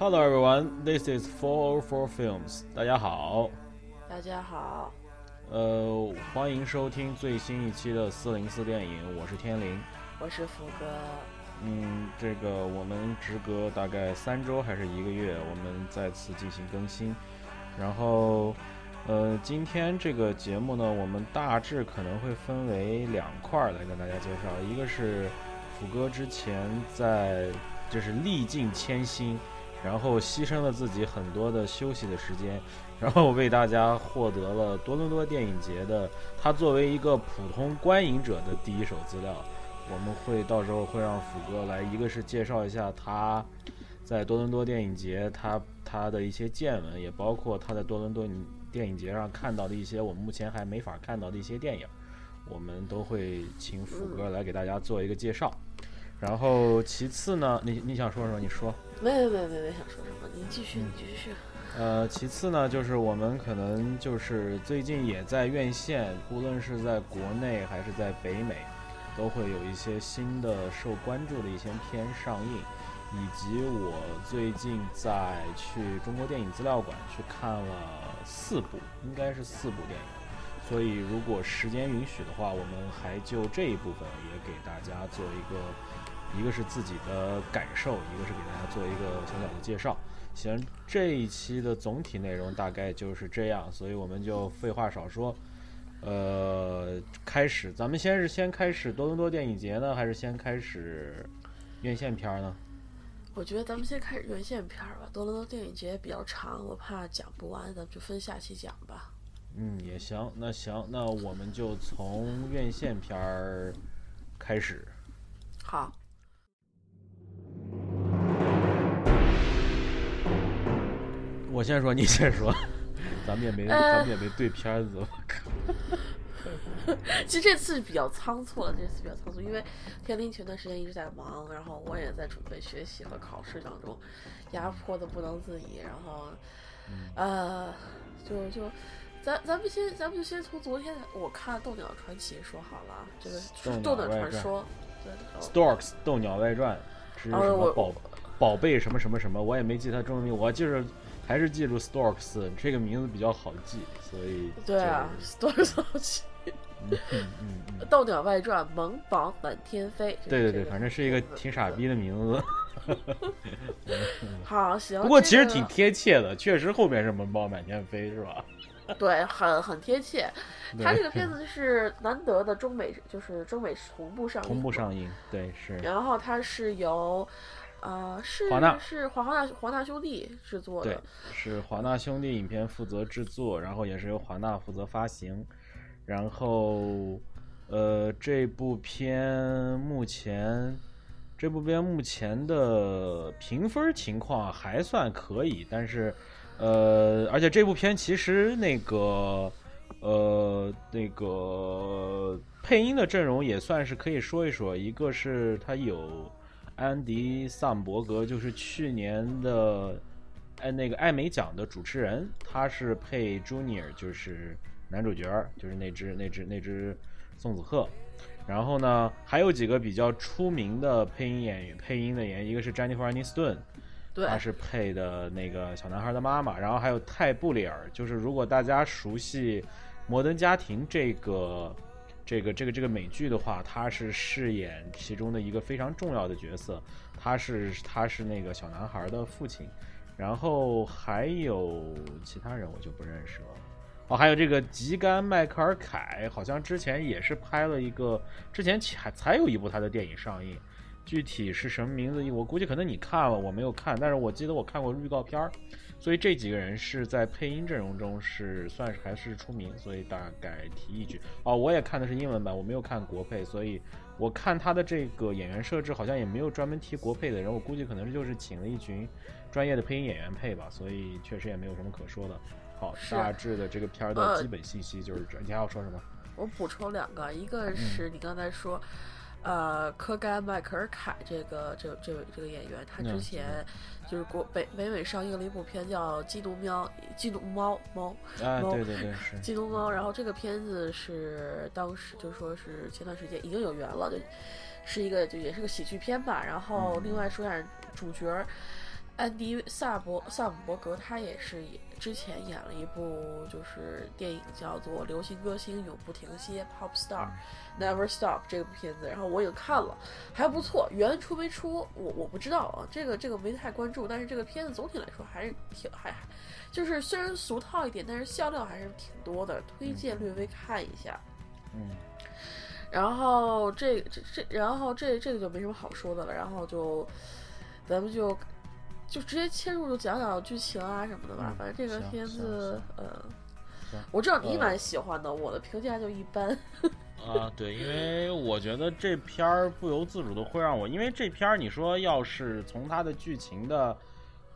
Hello everyone, this is 404 Films。大家好，大家好，呃，欢迎收听最新一期的四零四电影，我是天灵。我是福哥。嗯，这个我们时隔大概三周还是一个月，我们再次进行更新。然后，呃，今天这个节目呢，我们大致可能会分为两块儿来跟大家介绍，一个是福哥之前在就是历尽千辛，然后牺牲了自己很多的休息的时间，然后为大家获得了多伦多电影节的他作为一个普通观影者的第一手资料。我们会到时候会让福哥来，一个是介绍一下他在多伦多电影节他他的一些见闻，也包括他在多伦多电影节上看到的一些我们目前还没法看到的一些电影，我们都会请福哥来给大家做一个介绍。然后其次呢，你你想说什么？你说。没没没没没想说什么，您继续你继续。呃，其次呢，就是我们可能就是最近也在院线，无论是在国内还是在北美。都会有一些新的受关注的一些片上映，以及我最近在去中国电影资料馆去看了四部，应该是四部电影。所以如果时间允许的话，我们还就这一部分也给大家做一个，一个是自己的感受，一个是给大家做一个小小的介绍。行，这一期的总体内容大概就是这样，所以我们就废话少说。呃，开始，咱们先是先开始多伦多电影节呢，还是先开始院线片呢？我觉得咱们先开始院线片吧。多伦多电影节比较长，我怕讲不完，咱们就分下期讲吧。嗯，也行，那行，那我们就从院线片儿开始。好。我先说，你先说。咱们也没，咱们也没对片子，我靠。其实这次比较仓促了，这次比较仓促，因为天林前段时间一直在忙，然后我也在准备学习和考试当中，压迫的不能自已。然后，呃，就就，咱咱们先，咱们就先从昨天我看《斗鸟传奇》说好了，这个《斗鸟传说》对，Storks 斗鸟外传是什么宝宝贝什么什么什么，我也没记他中文名，我就是。还是记住 Storks 这个名字比较好记，所以对啊，Storks 好记。嗯嗯嗯，斗鸟外传，萌宝满天飞。对对对，反正是一个挺傻逼的名字。好行，不过其实挺贴切的，确实后面是萌宝满天飞，是吧？对，很很贴切。他这个片子是难得的中美，就是中美同步上映。同步上映，对是。然后它是由。呃，是华纳是华华纳华纳兄弟制作的，是华纳兄弟影片负责制作，然后也是由华纳负责发行，然后，呃，这部片目前，这部片目前的评分情况还算可以，但是，呃，而且这部片其实那个，呃，那个配音的阵容也算是可以说一说，一个是它有。安迪·桑伯格就是去年的，哎，那个艾美奖的主持人，他是配 Junior，就是男主角，就是那只那只那只宋子鹤。然后呢，还有几个比较出名的配音演员，配音的演员，一个是 Jennifer 他是配的那个小男孩的妈妈。然后还有泰布里尔，就是如果大家熟悉《摩登家庭》这个。这个这个这个美剧的话，他是饰演其中的一个非常重要的角色，他是他是那个小男孩的父亲，然后还有其他人我就不认识了。哦，还有这个吉甘迈克尔凯，好像之前也是拍了一个，之前才才有一部他的电影上映，具体是什么名字，我估计可能你看了，我没有看，但是我记得我看过预告片儿。所以这几个人是在配音阵容中是算是还是出名，所以大概提一句哦。我也看的是英文版，我没有看国配，所以我看他的这个演员设置好像也没有专门提国配的人，我估计可能就是请了一群专业的配音演员配吧，所以确实也没有什么可说的。好，大致的这个片儿的基本信息就是这。你还要说什么？我补充两个，一个是你刚才说。呃，科甘迈克尔凯这个这这位这个演员，他之前就是国北北美上映了一部片叫《基督喵》《基督猫猫》啊，对对对，是基督猫。然后这个片子是当时就说是前段时间已经有缘了，就是一个就也是个喜剧片吧。然后另外说一下主角，安迪萨伯萨姆伯格他也是之前演了一部就是电影叫做《流行歌星永不停歇》（Pop Star Never Stop） 这部片子，然后我也看了，还不错。原出没出我我不知道啊，这个这个没太关注，但是这个片子总体来说还是挺还就是虽然俗套一点，但是笑料还是挺多的，推荐略微看一下。嗯，然后这这这，然后这这个就没什么好说的了，然后就咱们就就直接切入，就讲讲剧情啊什么的吧。嗯反正这个片子，嗯，我知道你呃蛮喜欢的，我的评价就一般。啊，对，因为我觉得这片儿不由自主的会让我，因为这片儿你说要是从它的剧情的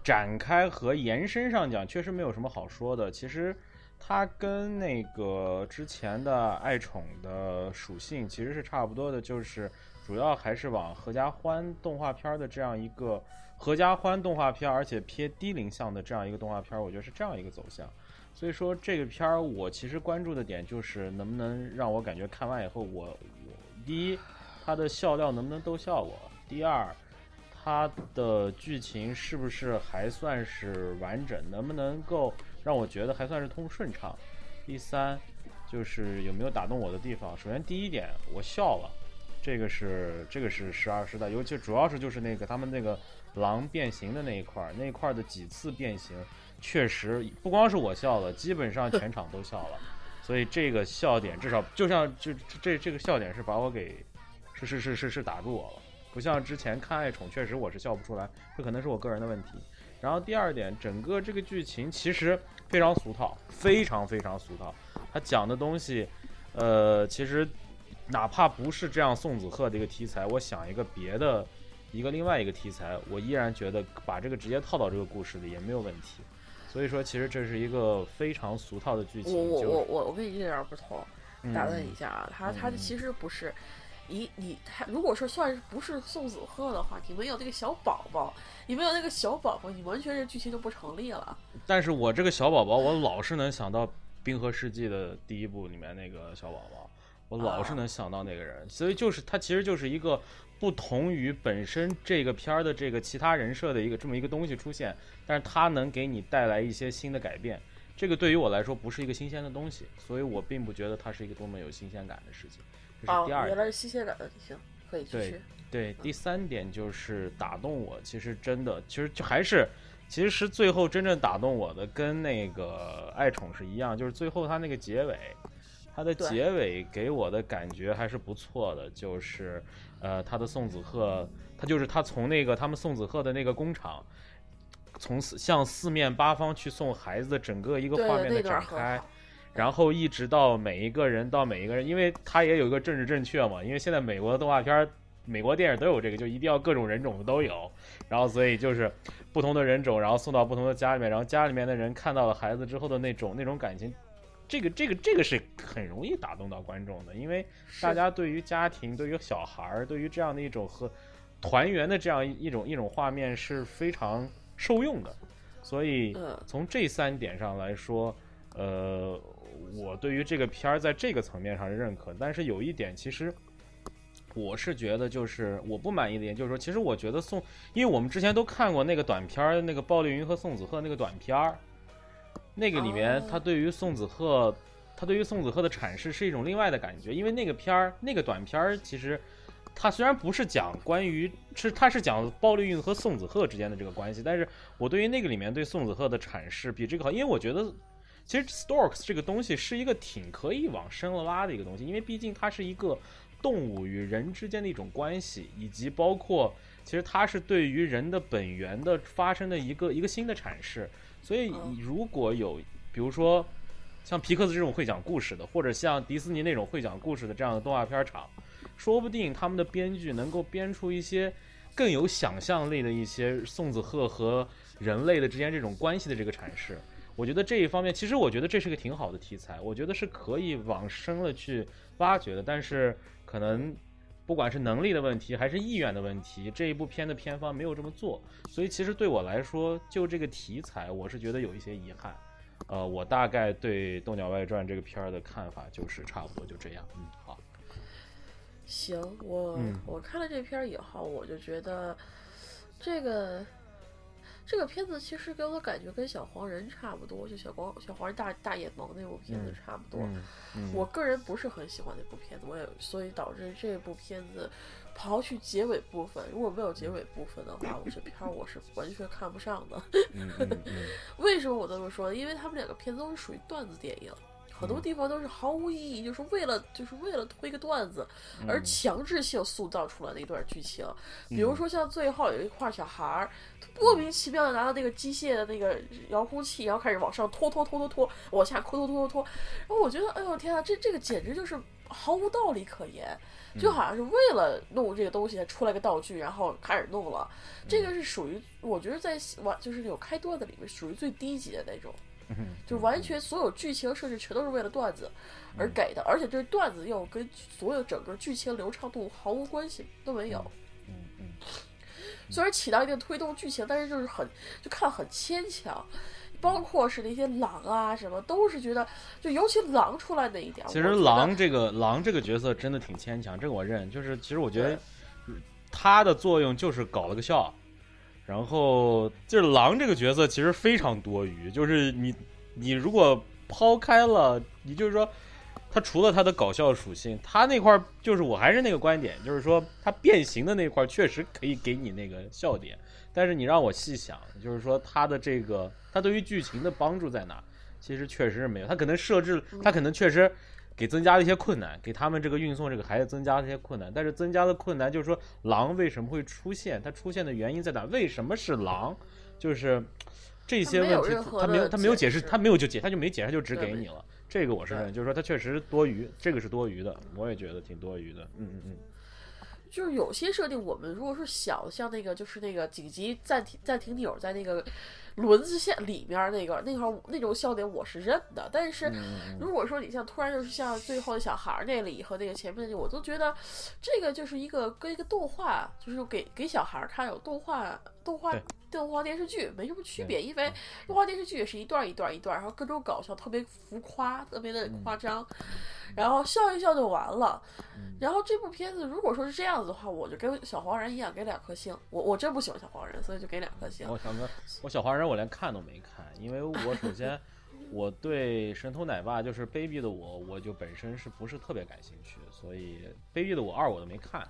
展开和延伸上讲，确实没有什么好说的。其实它跟那个之前的爱宠的属性其实是差不多的，就是主要还是往合家欢动画片儿的这样一个合家欢动画片，而且偏低龄向的这样一个动画片，我觉得是这样一个走向。所以说这个片儿，我其实关注的点就是能不能让我感觉看完以后我，我第一，它的笑料能不能逗笑我；第二，它的剧情是不是还算是完整，能不能够让我觉得还算是通顺畅；第三，就是有没有打动我的地方。首先第一点，我笑了，这个是这个是实话实的，尤其主要是就是那个他们那个狼变形的那一块儿，那一块儿的几次变形。确实不光是我笑了，基本上全场都笑了，所以这个笑点至少就像就这这个笑点是把我给是是是是是打住我了，不像之前看爱宠，确实我是笑不出来，这可能是我个人的问题。然后第二点，整个这个剧情其实非常俗套，非常非常俗套，他讲的东西，呃，其实哪怕不是这样宋子鹤的一个题材，我想一个别的一个另外一个题材，我依然觉得把这个直接套到这个故事里也没有问题。所以说，其实这是一个非常俗套的剧情。我我我我我跟你这点儿不同，打断嗯一下啊，他他嗯其实不是。你你他如果说算是不是宋子鹤的话，你没有那个小宝宝，你没有那个小宝宝，你完全这剧情就不成立了。但是我这个小宝宝，我老是能想到《冰河世纪》的第一部里面那个小宝宝，我老是能想到那个人，所以就是他其实就是一个不同于本身这个片儿的这个其他人设的一个这么一个东西出现，但是它能给你带来一些新的改变。这个对于我来说不是一个新鲜的东西，所以我并不觉得它是一个多么有新鲜感的事情。这哦是第，二点。原来是新鲜感的，行，可以继对续。对，第三点就是打动我，其实真的，其实就还是，其实最后真正打动我的，跟那个爱宠是一样，就是最后它那个结尾，它的结尾给我的感觉还是不错的，就是，呃，他的宋子鹤，他就是他从那个他们宋子鹤的那个工厂。从四向四面八方去送孩子的整个一个画面的展开，然后一直到每一个人到每一个人，因为他也有一个政治正确嘛，因为现在美国的动画片儿、美国电影都有这个，就一定要各种人种的都有，然后所以就是不同的人种，然后送到不同的家里面，然后家里面的人看到了孩子之后的那种那种感情，这个这个这个是很容易打动到观众的，因为大家对于家庭、对于小孩儿、对于这样的一种和团圆的这样一一种一种画面是非常受用的，所以嗯从这三点上来说，呃，我对于这个片儿在这个层面上是认可，但是有一点其实。我是觉得，就是我不满意的点，就是说，其实我觉得宋，因为我们之前都看过那个短片儿，那个鲍丽云和宋子赫那个短片儿，那个里面哦他对于宋子鹤，他对于宋子鹤的阐释是一种另外的感觉，因为那个片儿，那个短片儿其实。它虽然不是讲关于是，它是讲鲍丽运和宋子鹤之间的这个关系，但是我对于那个里面对宋子鹤的阐释比这个好，因为我觉得其实 storks 这个东西是一个挺可以往深了挖的一个东西，因为毕竟它是一个动物与人之间的一种关系，以及包括其实它是对于人的本源的发生的一个一个新的阐释。所以嗯如果有比如说像皮克斯这种会讲故事的，或者像迪士尼那种会讲故事的这样的动画片厂，说不定他们的编剧能够编出一些更有想象力的一些宋子鹤和人类的之间这种关系的这个阐释。我觉得这一方面，其实我觉得这是个挺好的题材，我觉得是可以往深了去挖掘的。但是可能不管是能力的问题还是意愿的问题，这一部片的片方没有这么做，所以其实对我来说，就这个题材，我是觉得有一些遗憾。呃，我大概对《斗鸟外传》这个片儿的看法就是差不多就这样。嗯，好，行，我、嗯我看了这片儿以后，我就觉得这个这个片子其实给我的感觉跟小黄人差不多，就小黄小黄人大大眼萌那部片子差不多。嗯嗯我个人不是很喜欢那部片子，我也所以导致这部片子刨去结尾部分，如果没有结尾部分的话，我这片儿我是完全看不上的。为什么我这么说呢？因为他们两个片子都是属于段子电影，很多地方都是毫无意义，就是为了就是为了推个段子而强制性塑造出来的一段剧情。比如说像最后有一块小孩儿莫名其妙的拿到那个机械的那个遥控器，然后开始往上拖拖拖拖拖，往下拖拖拖拖拖，然后我觉得，哎呦天啊，这这个简直就是毫无道理可言。就好像是为了弄这个东西出来个道具，然后开始弄了。这个是属于我觉得在完就是有开段子里面属于最低级的那种，就完全所有剧情设置全都是为了段子而给的，而且这段子又跟所有整个剧情流畅度毫无关系都没有。嗯嗯虽然起到一定推动剧情，但是就是很就看很牵强。包括是那些狼啊什么，都是觉得就尤其狼出来那一点，其实狼这个狼这个角色真的挺牵强，这个我认。就是其实我觉得他的作用就是搞了个笑，然后就是狼这个角色其实非常多余，就是你你如果抛开了，你就是说他除了它的搞笑属性，它那块儿就是我还是那个观点，就是说它变形的那块儿确实可以给你那个笑点，但是你让我细想，就是说它的这个它对于剧情的帮助在哪？其实确实是没有，它可能设置，它可能确实给增加了一些困难，给他们这个运送这个孩子增加了一些困难。但是增加的困难就是说，狼为什么会出现？它出现的原因在哪？为什么是狼？就是这些问题任，何他没有，的他没有解释，解释他没有就解，他就没解释，他就只给你了。这个我是认，就是说它确实多余，这个是多余的，我也觉得挺多余的。嗯嗯嗯，就是有些设定，我们如果是小，像那个就是那个紧急暂停暂停钮在那个轮子线里面儿那个那块儿那种笑点，我是认的。但是嗯如果说你像突然就是像最后的小孩儿那里和那个前面那里，我都觉得这个就是一个跟一个动画，就是给给小孩儿看有动画动画对动画电视剧没什么区别，因为动画电视剧也是一段儿一段儿一段儿，然后各种搞笑，特别浮夸，特别的嗯夸张，然后笑一笑就完了。然后这部片子如果说是这样子的话，我就跟小黄人一样给两颗星。我我真不喜欢小黄人，所以就给两颗星。我小哥，我小黄人我连看都没看，因为我首先 我对神偷奶爸就是卑鄙的我，我就本身是不是特别感兴趣，所以卑鄙的我二我都没看。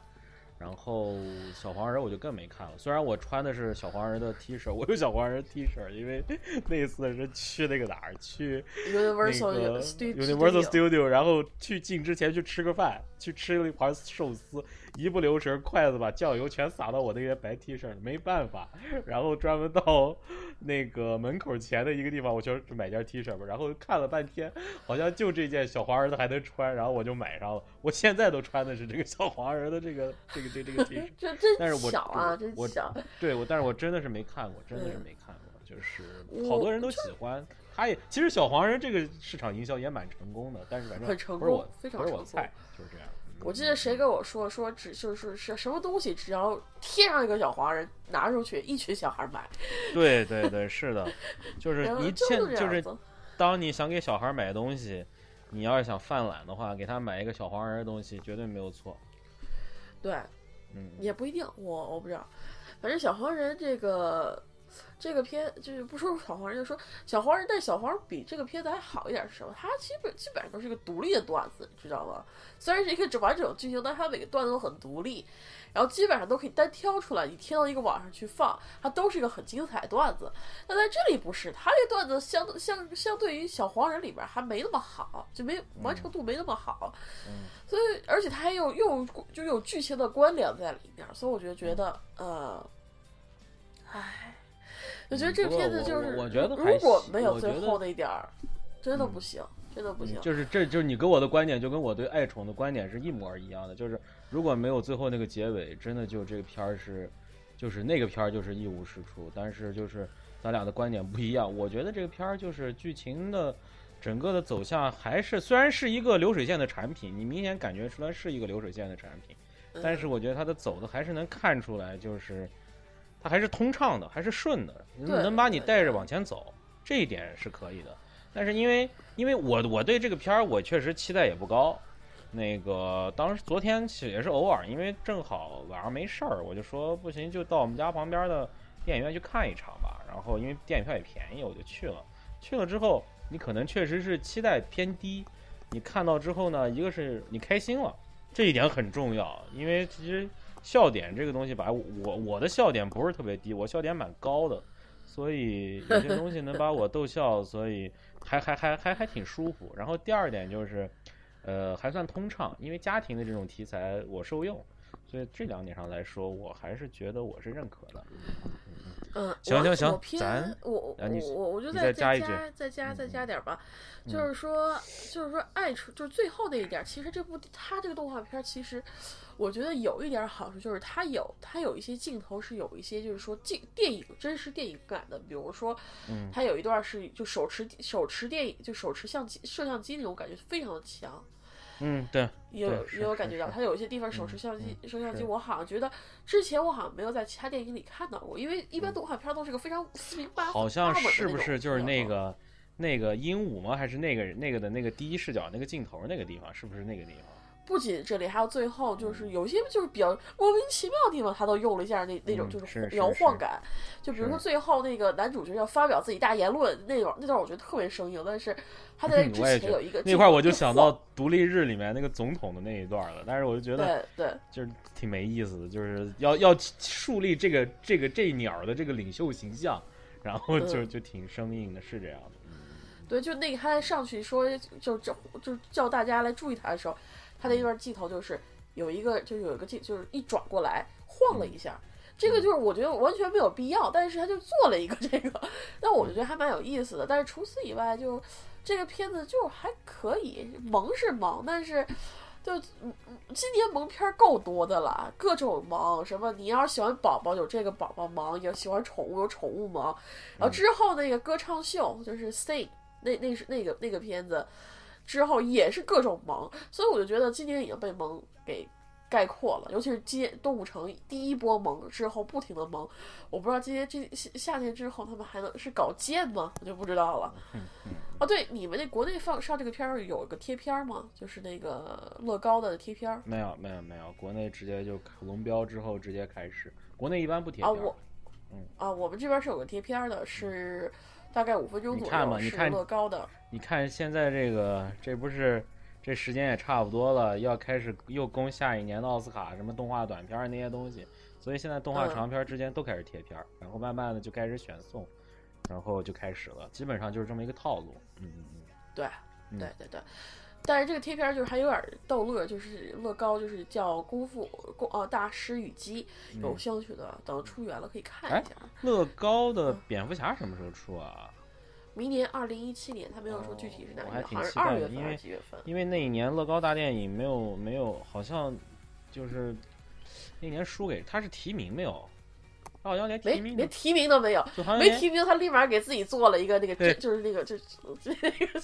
然后小黄人我就更没看了，虽然我穿的是小黄人的 T 恤，我有小黄人 T 恤，因为 那次是去那个哪儿去 Universal Universal Studio，然后去进之前去吃个饭，去吃了一盘寿司，一不留神筷子把酱油全洒到我那件白 T 恤上，没办法，然后专门到那个门口前的一个地方，我就买件 T 恤吧，然后看了半天，好像就这件小黄人的还能穿，然后我就买上了，我现在都穿的是这个小黄人的这个这个这个这个 T 恤。这但是我真小啊，我我真小。对我，但是我真的是没看过，真的是嗯没看过，就是好多人都喜欢，他也其实小黄人这个市场营销也蛮成功的，但是反正很成功不是我非常不是我菜，就是这样。我记得谁跟我说说只就是是什么东西，只要贴上一个小黄人拿出去，一群小孩买，对对对，是的，就是你就现就是。当你想给小孩买东西，你要是想犯懒的话，给他买一个小黄人的东西绝对没有错。对，嗯，也不一定，我我不知道。反正小黄人这个这个片就是不说小黄人，就说小黄人，但小黄人比这个片子还好一点是什么？它基本基本上都是一个独立的段子，你知道吗？虽然是一个完整的剧情，但它每个段子都很独立，然后基本上都可以单挑出来，你贴到一个网上去放，它都是一个很精彩的段子。但在这里不是，它这段子相相相对于小黄人里边还没那么好，就没完成度没那么好。嗯所以，而且它还有又有就有剧情的关联在里面，所以我就觉得，呃，唉，我觉得这个片子就是，我我觉得如果没有最后的一点儿，真的不行，真的不行。就是这就是你给我的观点，就跟我对爱宠的观点是一模儿一样的。就是如果没有最后那个结尾，真的就这个片儿是，就是那个片儿就是一无是处。但是就是咱俩的观点不一样，我觉得这个片儿就是剧情的整个的走向还是虽然是一个流水线的产品，你明显感觉出来是一个流水线的产品，但是我觉得它的走的还是能看出来，就是它还是通畅的，还是顺的，对能把你带着往前走，这一点是可以的。但是因为因为我我对这个片儿我确实期待也不高，那个当时昨天其实也是偶尔，因为正好晚上没事儿，我就说不行就到我们家旁边的电影院去看一场吧。然然后因为电影票也便宜，我就去了。去了之后，你可能确实是期待偏低，你看到之后呢，一个是你开心了，这一点很重要，因为其实笑点这个东西吧，我我的笑点不是特别低，我笑点蛮高的，所以有些东西能把我逗笑，所以还还还还还挺舒服。然后第二点就是，呃，还算通畅，因为家庭的这种题材我受用，所以这两点上来说，我还是觉得我是认可的。嗯，行行行咱我我我我就再再加一句再加再嗯加点吧，嗯就是说就是说爱出就是最后那一点，其实这部它这个动画片其实我觉得有一点儿好处就是它有它有一些镜头是有一些就是说镜电影真实电影感的，比如说嗯它有一段是就手持手持电影就手持相机摄像机那种感觉非常的强。嗯，对，也有也有感觉到，它有一些地方手持嗯相机、嗯摄像机，我好像觉得之前我好像没有在其他电影里看到过，因为一般嗯动画片都是个非常四平八好像是不是就是那个那个鹦鹉吗？还是那个那个的那个第一视角那个镜头那个地方？是不是那个地方？不仅这里，还有最后嗯就是有一些就是比较莫名其妙的地方，他都用了一下那那种嗯就是摇晃是感。就比如说最后那个男主角要发表自己大言论那段，那段我觉得特别生硬，但是他在之前有一个那块儿我就想到独立日里面那个总统的那一段了，但是我就觉得对对。就是挺没意思的，就是要要树立这个这个这鸟的这个领袖形象，然后就嗯。就挺生硬的，是这样的。对，就那个他上去说就就就叫大家来注意他的时候，他的一段镜头就是有一个就有一个镜就是一转过来晃了一下。这个就是我觉得完全没有必要，但是他就做了一个这个，那我就觉得还蛮有意思的。但是除此以外就，这个片子就还可以，萌是萌，但是就今年萌片儿够多的了，各种萌，什么你要是喜欢宝宝有这个宝宝萌，有喜欢宠物有宠物萌，然后之后那个歌唱秀就是 Sing，那那是那个那个片子之后也是各种萌，所以我就觉得今年已经被萌给概括了，尤其是今年动物城第一波萌之后不停的萌，我不知道今年这夏夏天之后他们还能是搞贱吗？我就不知道了。哦，对，你们那国内放上这个片儿有个贴片儿吗？就是那个乐高的贴片儿没有没有没有，国内直接就龙标之后直接开始，国内一般不贴啊，片儿我嗯啊，我们这边是有个贴片儿的，是大概五分钟左右，你看吧你看乐高的。你看现在这个，这不是这时间也差不多了，要开始又攻下一年的奥斯卡，什么动画短片儿那些东西，所以现在动画嗯长片儿之间都开始贴片儿，然后慢慢的就开始选送，然后就开始了，基本上就是这么一个套路。嗯嗯嗯对，嗯对对对。但是这个贴片就是还有点逗乐，就是乐高，就是叫《功夫功呃大师与鸡》，有嗯。兴趣的等出源了可以看哎一下。乐高的嗯蝙蝠侠什么时候出啊？明年二零一七年，他没有说具体是哪年，还挺期好像是二月份因为还是几月份？因为那一年乐高大电影没有没有，好像就是那年输给他是提名没有？他好像连提名连提名都没有，没提名，他立马给自己做了一个那个，对就是那个，就是那个乐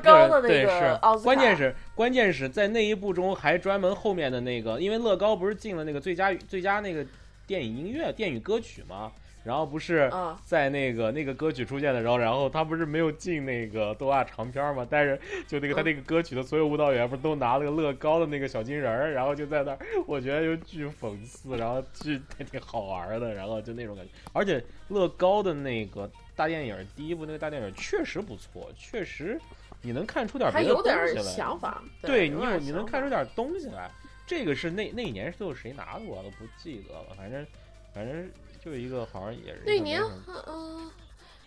高的那对个是奥斯卡。关键是关键是在那一部中还专门后面的那个，因为乐高不是进了那个最佳最佳那个电影音乐电影歌曲吗？然后不是啊，在那个那个歌曲出现的时候，然后他不是没有进那个动画长片吗？但是就那个他嗯那个歌曲的所有舞蹈员不是都拿了个乐高的那个小金人儿，然后就在那儿，我觉得就巨讽刺，然后巨还 挺好玩的，然后就那种感觉。而且乐高的那个大电影第一部那个大电影确实不错，确实你能看出点别的还有点儿东西来。想法。对你有你能看出点东西来。这个是那那一年是有谁拿的，我都不记得了，反正反正就一个好像也是那年什么，嗯、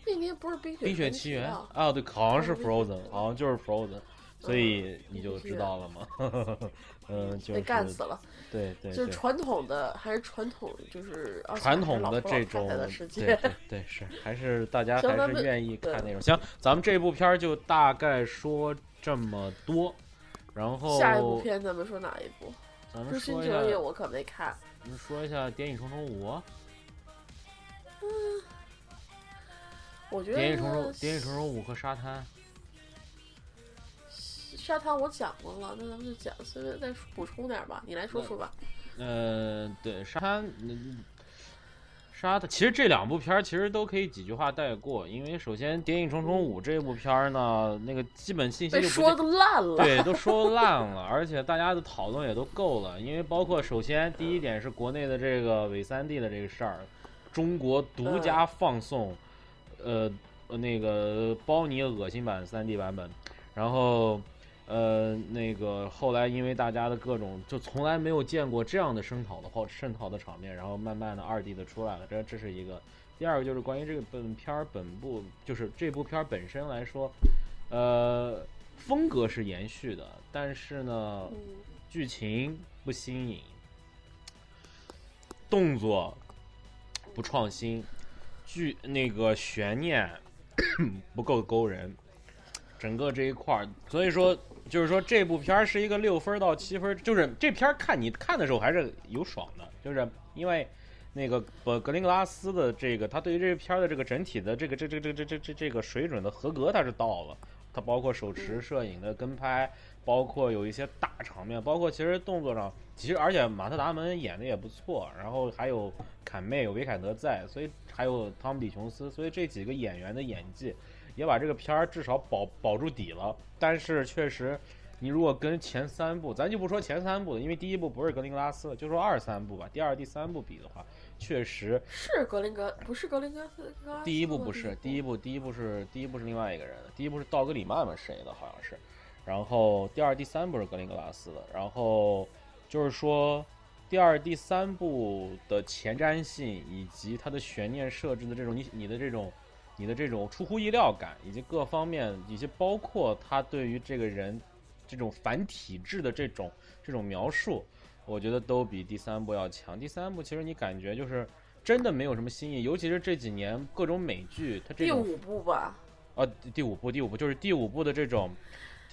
那年不是冰雪冰雪奇奇缘啊？啊，对，好像是 Frozen，好像就是 Frozen，所以你就知道了嘛。嗯，就被是干死了。对对对，就是传统的，还是传统，就是传统的这种。对对对是，还是大家 还是愿意看那种。行，咱们这部片儿就大概说这么多，然后下一部片咱们说哪一部？咱《们说一下我可没看。咱们说一下《谍影重重五》。我觉得谍影重重，谍影重重五和沙滩，沙滩我讲过了，那咱们就讲，随便再补充点吧。你来说说吧。呃，对沙滩，嗯沙滩，其实这两部片儿其实都可以几句话带过，因为首先《谍影重重五》这部片儿呢，那个基本信息就说的烂了。对，都说烂了，而且大家的讨论也都够了，因为包括首先第一点是国内的这个伪三 D 的这个事儿，中国独家放送，呃呃那个包你恶心版三 D 版本，然后呃那个后来因为大家的各种就从来没有见过这样的声讨的话声讨的场面，然后慢慢的二 D 的出来了，这这是一个。第二个就是关于这个本片儿本部，就是这部片儿本身来说，呃，风格是延续的，但是呢，剧情不新颖，动作不创新，剧那个悬念 不够勾人，整个这一块儿，所以说就是说这部片儿是一个六分到七分，就是这片儿看你看的时候还是有爽的，就是因为。那个不格林格拉斯的这个，他对于这片儿的这个整体的这个这这这这这这这个水准的合格，他是到了。他包括手持摄影的跟拍，包括有一些大场面，包括其实动作上，其实而且马特达蒙演的也不错，然后还有坎妹有维凯德在，所以还有汤姆比琼斯，所以这几个演员的演技也把这个片儿至少保保住底了。但是确实。你如果跟前三部，咱就不说前三部了，因为第一部不是格林格拉斯，就说二三部吧。第二、第三部比的话，确实是格林格，不是格林格斯。第一部不是，第一部第一部是第一部是另外一个人，第一部是道格里曼嘛谁的，好像是。然后第二、第三部是格林格拉斯的。然后就是说，第二、第三部的前瞻性以及它的悬念设置的这种你你的这种你的这种出乎意料感，以及各方面以及包括他对于这个人。这种反体制的这种这种描述，我觉得都比第三部要强。第三部其实你感觉就是真的没有什么新意，尤其是这几年各种美剧，它这第五部吧？啊，第五部，第五部就是第五部的这种，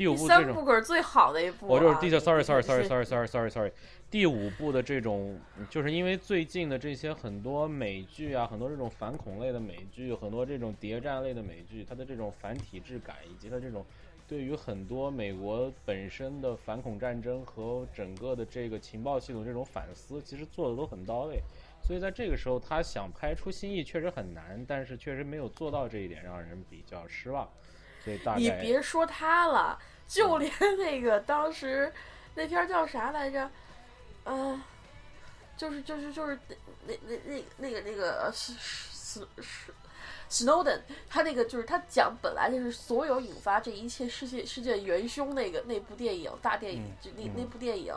第五部这种。三部可是最好的一部。我就是第 sorry sorry sorry sorry sorry sorry sorry，第五部的这种，就是因为最近的这些很多美剧啊，很多这种反恐类的美剧，很多这种谍战类的美剧，它的这种反体制感以及它这种。对于很多美国本身的反恐战争和整个的这个情报系统这种反思，其实做的都很到位，所以在这个时候他想拍出新意确实很难，但是确实没有做到这一点，让人比较失望。所以大概你别说他了，就连 那个当时那片叫啥来着？嗯，就是就是就是那那那那个那个是是是。Snowden，他那个就是他讲本来就是所有引发这一切世界世界元凶那个那部电影大电影就那那部电影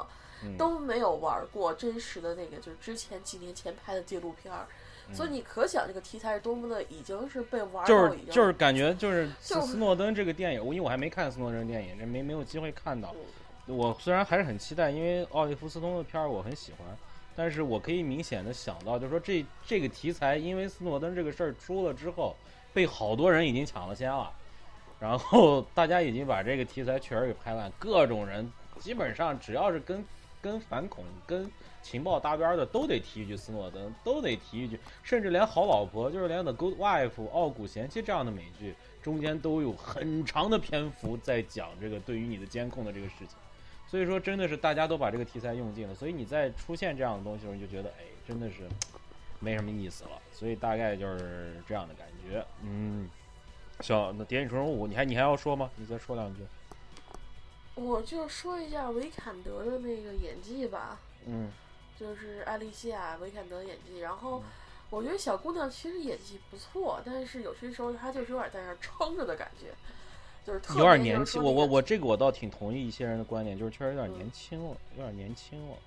都没有玩过真实的那个就是之前几年前拍的纪录片儿，所以你可想这个题材是多么的已经是被玩到已经就是感觉就是斯诺登这个电影，因为我还没看斯诺登电影，这没没有机会看到。我虽然还是很期待，因为奥利弗斯通的片儿我很喜欢。但是我可以明显的想到，就是说这这个题材，因为斯诺登这个事儿出了之后，被好多人已经抢了先了，然后大家已经把这个题材确实给拍烂，各种人基本上只要是跟跟反恐、跟情报搭边的，都得提一句斯诺登，都得提一句，甚至连好老婆，就是连 The Good Wife、傲骨贤妻这样的美剧，中间都有很长的篇幅在讲这个对于你的监控的这个事情。所以说，真的是大家都把这个题材用尽了，所以你在出现这样的东西的时候，你就觉得，哎，真的是没什么意思了。所以大概就是这样的感觉。嗯，行，那《谍影重重五》，你还你还要说吗？你再说两句。我就说一下维坎德的那个演技吧。嗯。就是艾丽西亚·维坎德演技，然后我觉得小姑娘其实演技不错，但是有些时候她就是有点在那撑着的感觉。就是有点年轻，我我我这个我倒挺同意一些人的观点，就是确实有点年轻了，有点年轻了。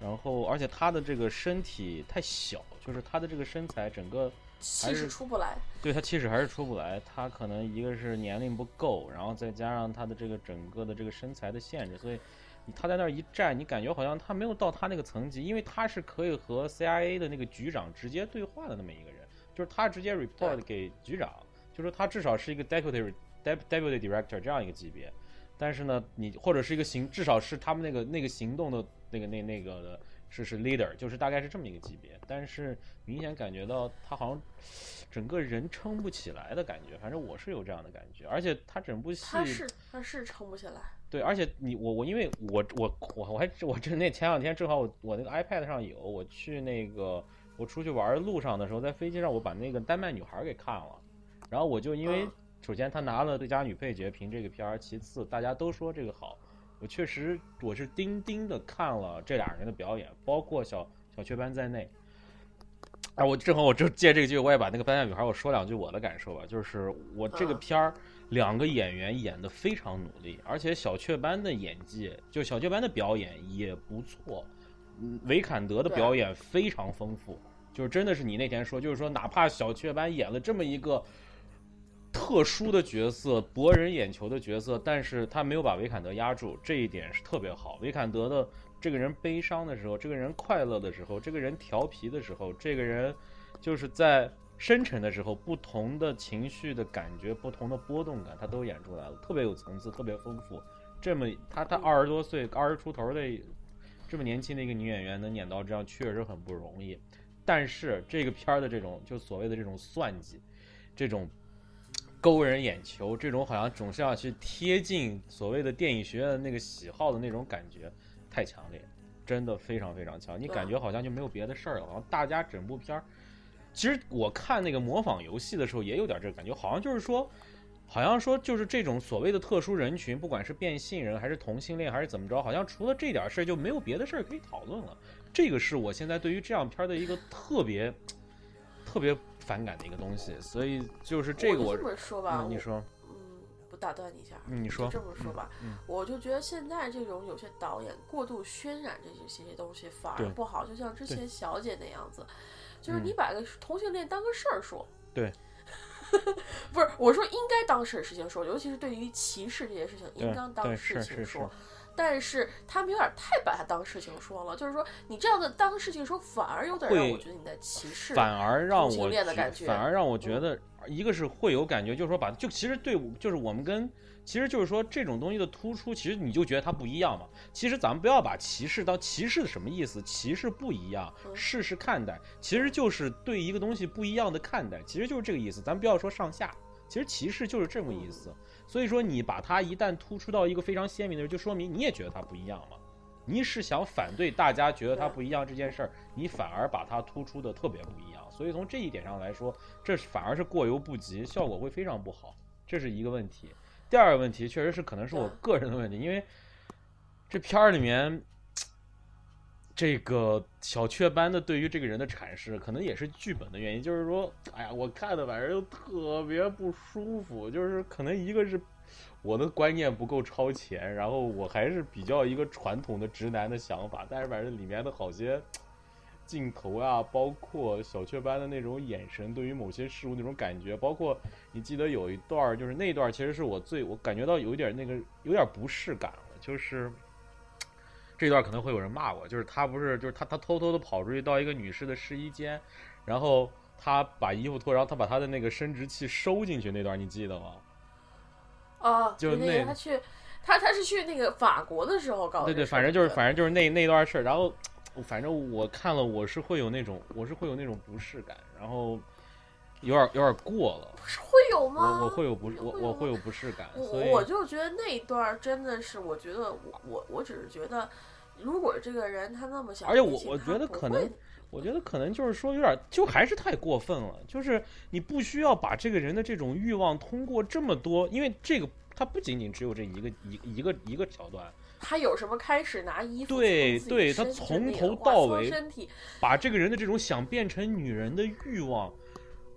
然后，而且她的这个身体太小，就是她的这个身材整个气势出不来。对他气势还是出不来，他可能一个是年龄不够，然后再加上他的这个整个的这个身材的限制，所以他在那儿一站，你感觉好像他没有到他那个层级，因为他是可以和 CIA 的那个局长直接对话的那么一个人，就是他直接 report 给局长，就是他至少是一个 deputy。Deputy Director 这样一个级别，但是呢，你或者是一个行，至少是他们那个那个行动的那个那那个的是是 Leader，就是大概是这么一个级别。但是明显感觉到他好像整个人撑不起来的感觉，反正我是有这样的感觉。而且他整部戏他是他是撑不起来。对，而且你我我因为我我我我还我这那前两天正好我我那个 iPad 上有，我去那个我出去玩的路上的时候，在飞机上我把那个丹麦女孩给看了，然后我就因为。首先，他拿了最佳女配角，凭这个片儿。其次，大家都说这个好，我确实我是钉钉的看了这俩人的表演，包括小小雀斑在内。哎，我正好我就借这个机会，我也把那个《搬家女孩》我说两句我的感受吧。就是我这个嗯片儿，两个演员演得非常努力，而且小雀斑的演技，就小雀斑的表演也不错。嗯，维坎德的表演非常丰富，就是真的是你那天说，就是说哪怕小雀斑演了这么一个特殊的角色，博人眼球的角色，但是他没有把维坎德压住，这一点是特别好。维坎德的这个人悲伤的时候，这个人快乐的时候，这个人调皮的时候，这个人就是在深沉的时候，不同的情绪的感觉，不同的波动感，他都演出来了，特别有层次，特别丰富。这么他他二十多岁，二十出头的这么年轻的一个女演员能演到这样，确实很不容易。但是这个片儿的这种就所谓的这种算计，这种勾人眼球，这种好像总是要去贴近所谓的电影学院的那个喜好的那种感觉，太强烈，真的非常非常强。你感觉好像就没有别的事儿了，好像大家整部片儿，其实我看那个模仿游戏的时候也有点这个感觉，好像就是说。好像说就是这种所谓的特殊人群，不管是变性人还是同性恋还是怎么着，好像除了这点事儿就没有别的事儿可以讨论了。这个是我现在对于这样片儿的一个特别特别反感的一个东西，所以就是这个我我这么说吧，嗯，你说，嗯，不打断你一下，嗯，你说，这么说吧，嗯我就觉得现在这种有些导演过度渲染这些这些东西反而不好，就像之前小姐那样子，就是嗯你把个同性恋当个事儿说。对。不是，我说应该当事事情说，尤其是对于歧视这件事情，应对当当事情说。但是他们有点太把它当事情说了，就是说你这样的当事情说，反而有点让我觉得你在歧视。反而让同性我恋的感觉嗯反而让我觉得，一个是会有感觉，就是说把就其实对，就是我们跟其实就是说这种东西的突出，其实你就觉得它不一样嘛。其实咱们不要把歧视当歧视的什么意思？歧视不一样，嗯试试看待，其实就是对一个东西不一样的看待，其实就是这个意思。咱不要说上下，其实歧视就是这么意思。所以说你把它一旦突出到一个非常鲜明的，就说明你也觉得它不一样嘛。你是想反对大家觉得它不一样这件事儿，你反而把它突出的特别不一样，所以从这一点上来说，这反而是过犹不及，效果会非常不好，这是一个问题。第二个问题确实是可能是我个人的问题，因为这片儿里面这个小雀斑的对于这个人的阐释，可能也是剧本的原因，就是说，哎呀，我看的反正就特别不舒服，就是可能一个是我的观念不够超前，然后我还是比较一个传统的直男的想法，但是反正里面的好些镜头啊，包括小雀斑的那种眼神，对于某些事物那种感觉，包括你记得有一段儿，就是那段儿其实是我最我感觉到有一点那个有点不适感了，就是。这段可能会有人骂我，就是他不是，就是他他偷偷的跑出去到一个女士的试衣间，然后他把衣服脱，然后他把他的那个生殖器收进去那段，你记得吗？啊，就那个那他去，他他是去那个法国的时候搞的对对。反正就是反正就是那那段事儿，然后反正我看了，我是会有那种我是会有那种不适感，然后有点有点过了，不是会有吗？我我会有不我我会有不适感，所我以我就觉得那一段真的是，我觉得我我我只是觉得，如果这个人他那么想而且，我我觉得可能我觉得可能就是说有点就还是太过分了，就是你不需要把这个人的这种欲望通过这么多，因为这个他不仅仅只有这一个一一个一个桥段，他有什么开始拿衣服对对他从头到尾身体把这个人的这种想变成女人的欲望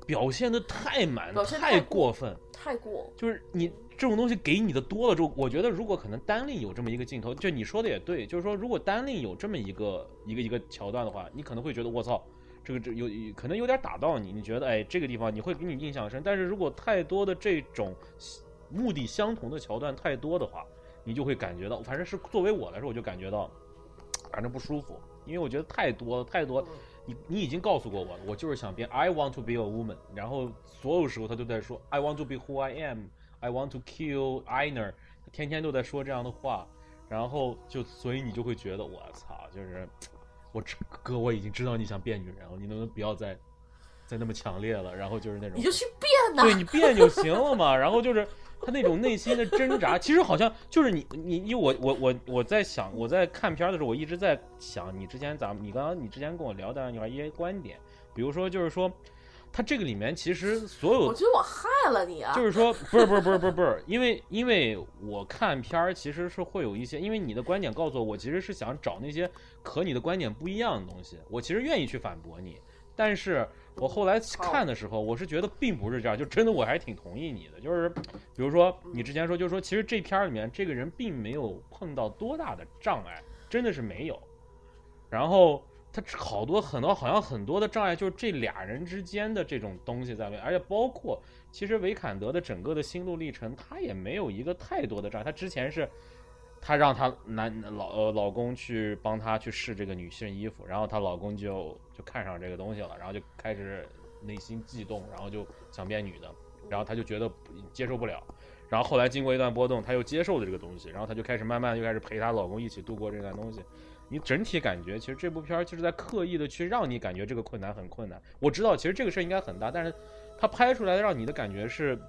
表现的太满太表现太过过分，太过，就是你这种东西给你的多了之后，我觉得如果可能单令有这么一个镜头，就你说的也对，就是说如果单令有这么一个一个一个桥段的话，你可能会觉得我操，这个这有可能有点打到你，你觉得哎这个地方你会给你印象深，但是如果太多的这种目的相同的桥段太多的话，你就会感觉到，反正是作为我来说，我就感觉到反正不舒服，因为我觉得太多了太多。嗯你你已经告诉过我了，我就是想变 I want to be a woman，然后所有时候他都在说 I want to be who I am，I want to kill Einer，他天天都在说这样的话，然后就所以你就会觉得我操，就是我这哥我已经知道你想变女人了，你能不能不要再再那么强烈了？然后就是那种你就去变呐对。你变就行了嘛。然后就是他那种内心的挣扎，其实好像就是你你因为我我我我在想，我在看片儿的时候，我一直在想你之前咱们你刚刚你之前跟我聊的女孩一些观点，比如说就是说，他这个里面其实所有我觉得我害了你啊！就是说，不是不是不是不是不是，因为因为我看片儿其实是会有一些，因为你的观点告诉我，我其实是想找那些和你的观点不一样的东西，我其实愿意去反驳你。但是我后来看的时候，我是觉得并不是这样，就真的我还挺同意你的，就是比如说你之前说，就是说其实这片儿里面这个人并没有碰到多大的障碍，真的是没有。然后他好多很多好像很多的障碍，就是这俩人之间的这种东西在里面，而且包括其实维坎德的整个的心路历程，他也没有一个太多的障碍。他之前是，她让她男老呃老公去帮她去试这个女性衣服，然后她老公就就看上这个东西了，然后就开始内心悸动，然后就想变女的，然后她就觉得接受不了，然后后来经过一段波动，她又接受了这个东西，然后她就开始慢慢就开始陪她老公一起度过这段东西。你整体感觉，其实这部片儿就是在刻意的去让你感觉这个困难很困难。我知道，其实这个事儿应该很大，但是他拍出来让你的感觉是，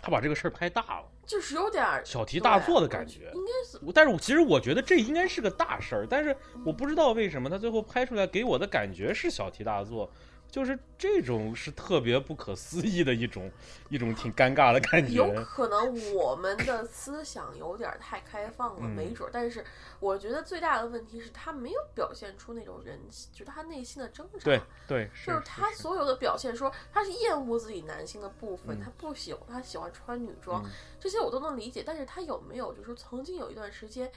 他把这个事儿拍大了，就是有点儿小题大做的感觉。应该是，但是我其实我觉得这应该是个大事儿，但是我不知道为什么他最后拍出来给我的感觉是小题大做。就是这种是特别不可思议的一种，一种挺尴尬的感觉。有可能我们的思想有点太开放了，没准儿。但是我觉得最大的问题是他没有表现出那种人，就是他内心的挣扎。对对，就是他所有的表现，说他是厌恶自己男性的部分，他不喜欢他喜欢穿女装，这些我都能理解。但是他有没有就是说曾经有一段时间？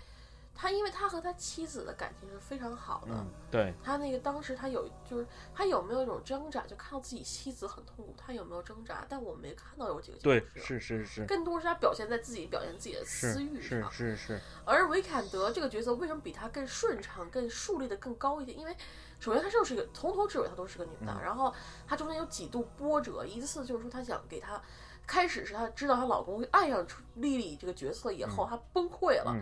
他因为他和他妻子的感情是非常好的，对他那个当时他有就是他有没有一种挣扎，就看到自己妻子很痛苦，他有没有挣扎？但我没看到有几个对，是是是，更多是他表现在自己表现自己的私欲上，是是是。而维坎德这个角色为什么比他更顺畅、更树立的更高一点？因为首先他就是一个从头至尾他都是个女的，然后他中间有几度波折，一次就是说他想给他。开始是她知道她老公会爱上莉莉这个角色以后，她崩溃了。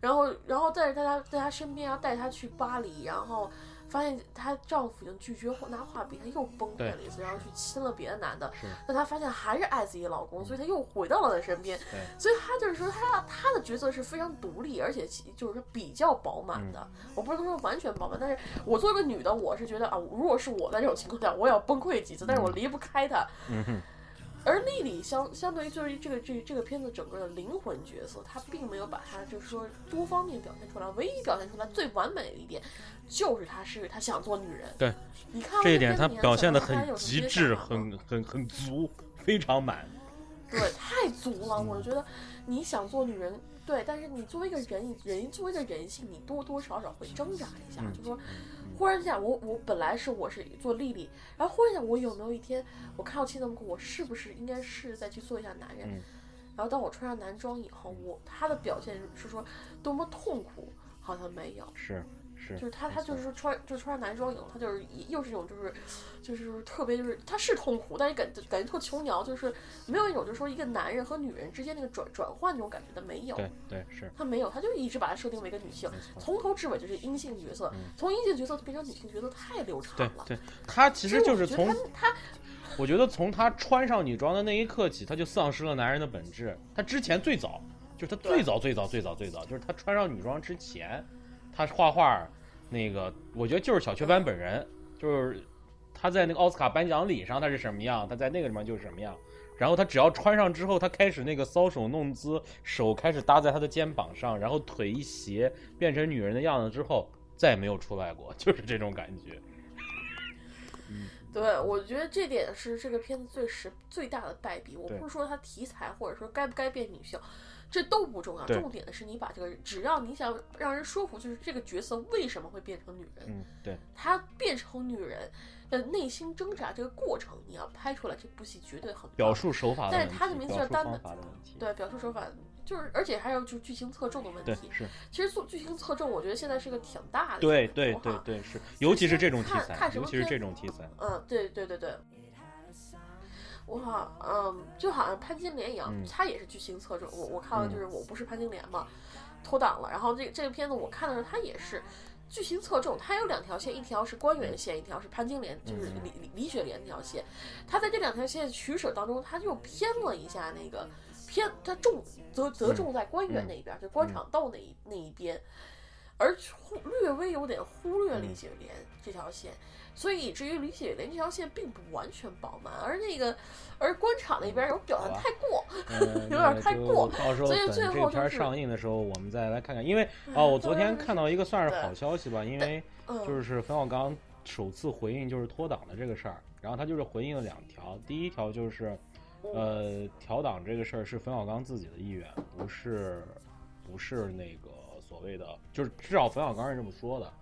然后，然后在在她在她身边，要带她去巴黎，然后发现她丈夫已经拒绝拿画笔，她又崩溃了一次，然后去亲了别的男的。但她发现还是爱自己老公，所以她又回到了她身边。所以她就是说，她她的角色是非常独立，而且就是说比较饱满的。我不是说完全饱满，但是我作为一个女的，我是觉得啊，如果是我在这种情况下，我也要崩溃几次，但是我离不开他。而丽丽相相对于就是这个这这个片子整个的灵魂角色，她并没有把她就是说多方面表现出来。唯一表现出来最完美的一点，就是她是她想做女人。对，你看这一点，她表现的很极致，很很很足，非常满。对，太足了。我觉得你想做女人，对，但是你作为一个人人作为一个人性，你多多少少会挣扎一下，就说。忽然间，我我本来是我是做丽丽，然后忽然间，我有没有一天我看到妻子我是不是应该试着再去做一下男人？然后当我穿上男装以后，我他的表现是说多么痛苦，好像没有。是。就是他，他就是说穿，就穿上男装以后，他就是又是一种就是，就是特别就是他是痛苦，但是感感觉特琼瑶，就是没有一种就是说一个男人和女人之间那个转转换那种感觉的没有。对对是。他没有，他就一直把他设定为一个女性，从头至尾就是阴性角色，从阴性角色变成女性角色太流畅了。对对，他其实就是从他，我觉得从他穿上女装的那一刻起，他就丧失了男人的本质。他之前最早就是他最早最早最早最早就是他穿上女装之前，他画画。那个，我觉得就是小雀斑本人，就是他在那个奥斯卡颁奖礼上他是什么样，他在那个地方就是什么样。然后他只要穿上之后，他开始那个搔首弄姿，手开始搭在他的肩膀上，然后腿一斜变成女人的样子之后，再也没有出来过，就是这种感觉。嗯，对，我觉得这点是这个片子最实最大的败笔。我不是说它题材或者说该不该变女性。这都不重要，重点的是你把这个，只要你想让人说服，就是这个角色为什么会变成女人？嗯，对，她变成女人的内心挣扎这个过程，你要拍出来，这部戏绝对很表述手法，但是它的名字叫单的，对，表述手法就是，而且还有就是剧情侧重的问题。是，其实做剧情侧重，我觉得现在是个挺大的。对对对对，是，尤其是这种题材，尤其是这种题材。嗯，对对对对。我好，嗯，就好像潘金莲一样，它也是剧情侧重。我我看到就是我不是潘金莲嘛，脱档了。然后这这个片子我看的时候，它也是剧情侧重，它有两条线，一条是官员线，一条是潘金莲，就是李李李雪莲那条线。它在这两条线取舍当中，它就偏了一下那个偏，它重则则重在官员那一边，就官场斗那一那一边，而忽略微有点忽略李雪莲这条线。所以以至于李雪莲这条线并不完全饱满，而那个，而官场那边有表现太过，有点太过。所以最后片上映的时候，我们再来看看。因为哦，我昨天看到一个算是好消息吧，因为就是冯小刚首次回应就是脱档的这个事儿，然后他就是回应了两条，第一条就是，呃，调档这个事儿是冯小刚自己的意愿，不是不是那个所谓的，就是至少冯小刚是这么说的，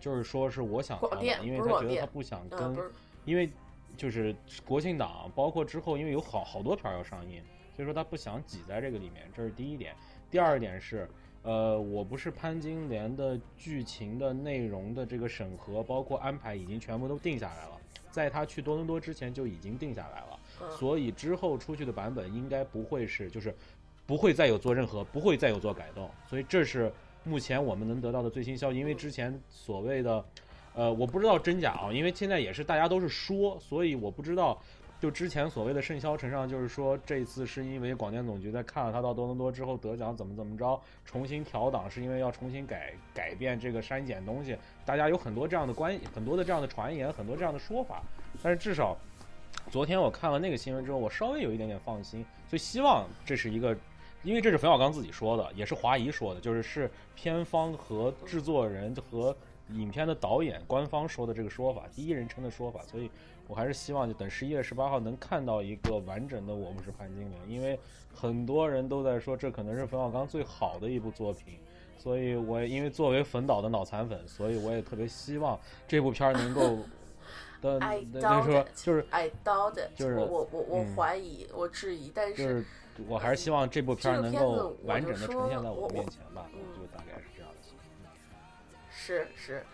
就是说是我想广电调档，因为他觉得他不想啊，跟因为就是国庆档，包括之后，因为有好好多片儿要上映，所以说他不想挤在这个里面，这是第一点。第二点是，呃，我不是潘金莲的剧情的内容的这个审核，包括安排已经全部都定下来了，在他去多伦多之前就已经定下来了，嗯所以之后出去的版本应该不会是就是不会再有做任何，不会再有做改动，所以这是目前我们能得到的最新消息，因为之前所谓的。呃，我不知道真假啊，因为现在也是大家都是说，所以我不知道。就之前所谓的盛嚣尘上，就是说这次是因为广电总局在看了他到多伦多之后得奖怎么怎么着，重新调档，是因为要重新改改变这个删减东西。大家有很多这样的关，很多的这样的传言，很多这样的说法。但是至少昨天我看了那个新闻之后，我稍微有一点点放心，所以希望这是一个。因为这是冯小刚自己说的，也是华谊说的，就是是片方和制作人和影片的导演官方说的这个说法，第一人称的说法，所以我还是希望就等十一月十八号能看到一个完整的《我不是潘金莲》，因为很多人都在说这可能是冯小刚最好的一部作品，所以我也因为作为冯导的脑残粉，所以我也特别希望这部片儿能够 的说 it 就是 I doubt it，就是我我我怀疑，我质疑，但就是是我还是希望这部片儿能够我完整的呈现在我面前吧，嗯就大概是这样的情况。是是，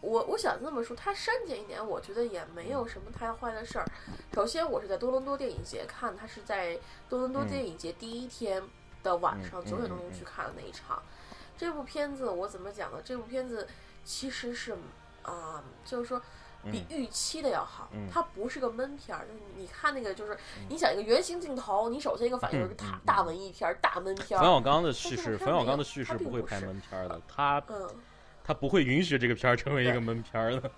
我我想这么说，它删减一点，我觉得也没有什么太坏的事儿。首先，我是在多伦多电影节看，它是在多伦多电影节第一天的晚上嗯九点钟嗯嗯去看的那一场。这部片子我怎么讲呢？这部片子其实是啊、就是说。比预期的要好，嗯它不是个闷片儿。就是你看那个，就是你想一个圆形镜头，你首先一个反应就是大嗯嗯大文艺片儿、大闷片儿。冯小刚的叙事，冯小刚的叙事不会拍闷片儿的，他嗯，他不会允许这个片儿成为一个闷片儿的。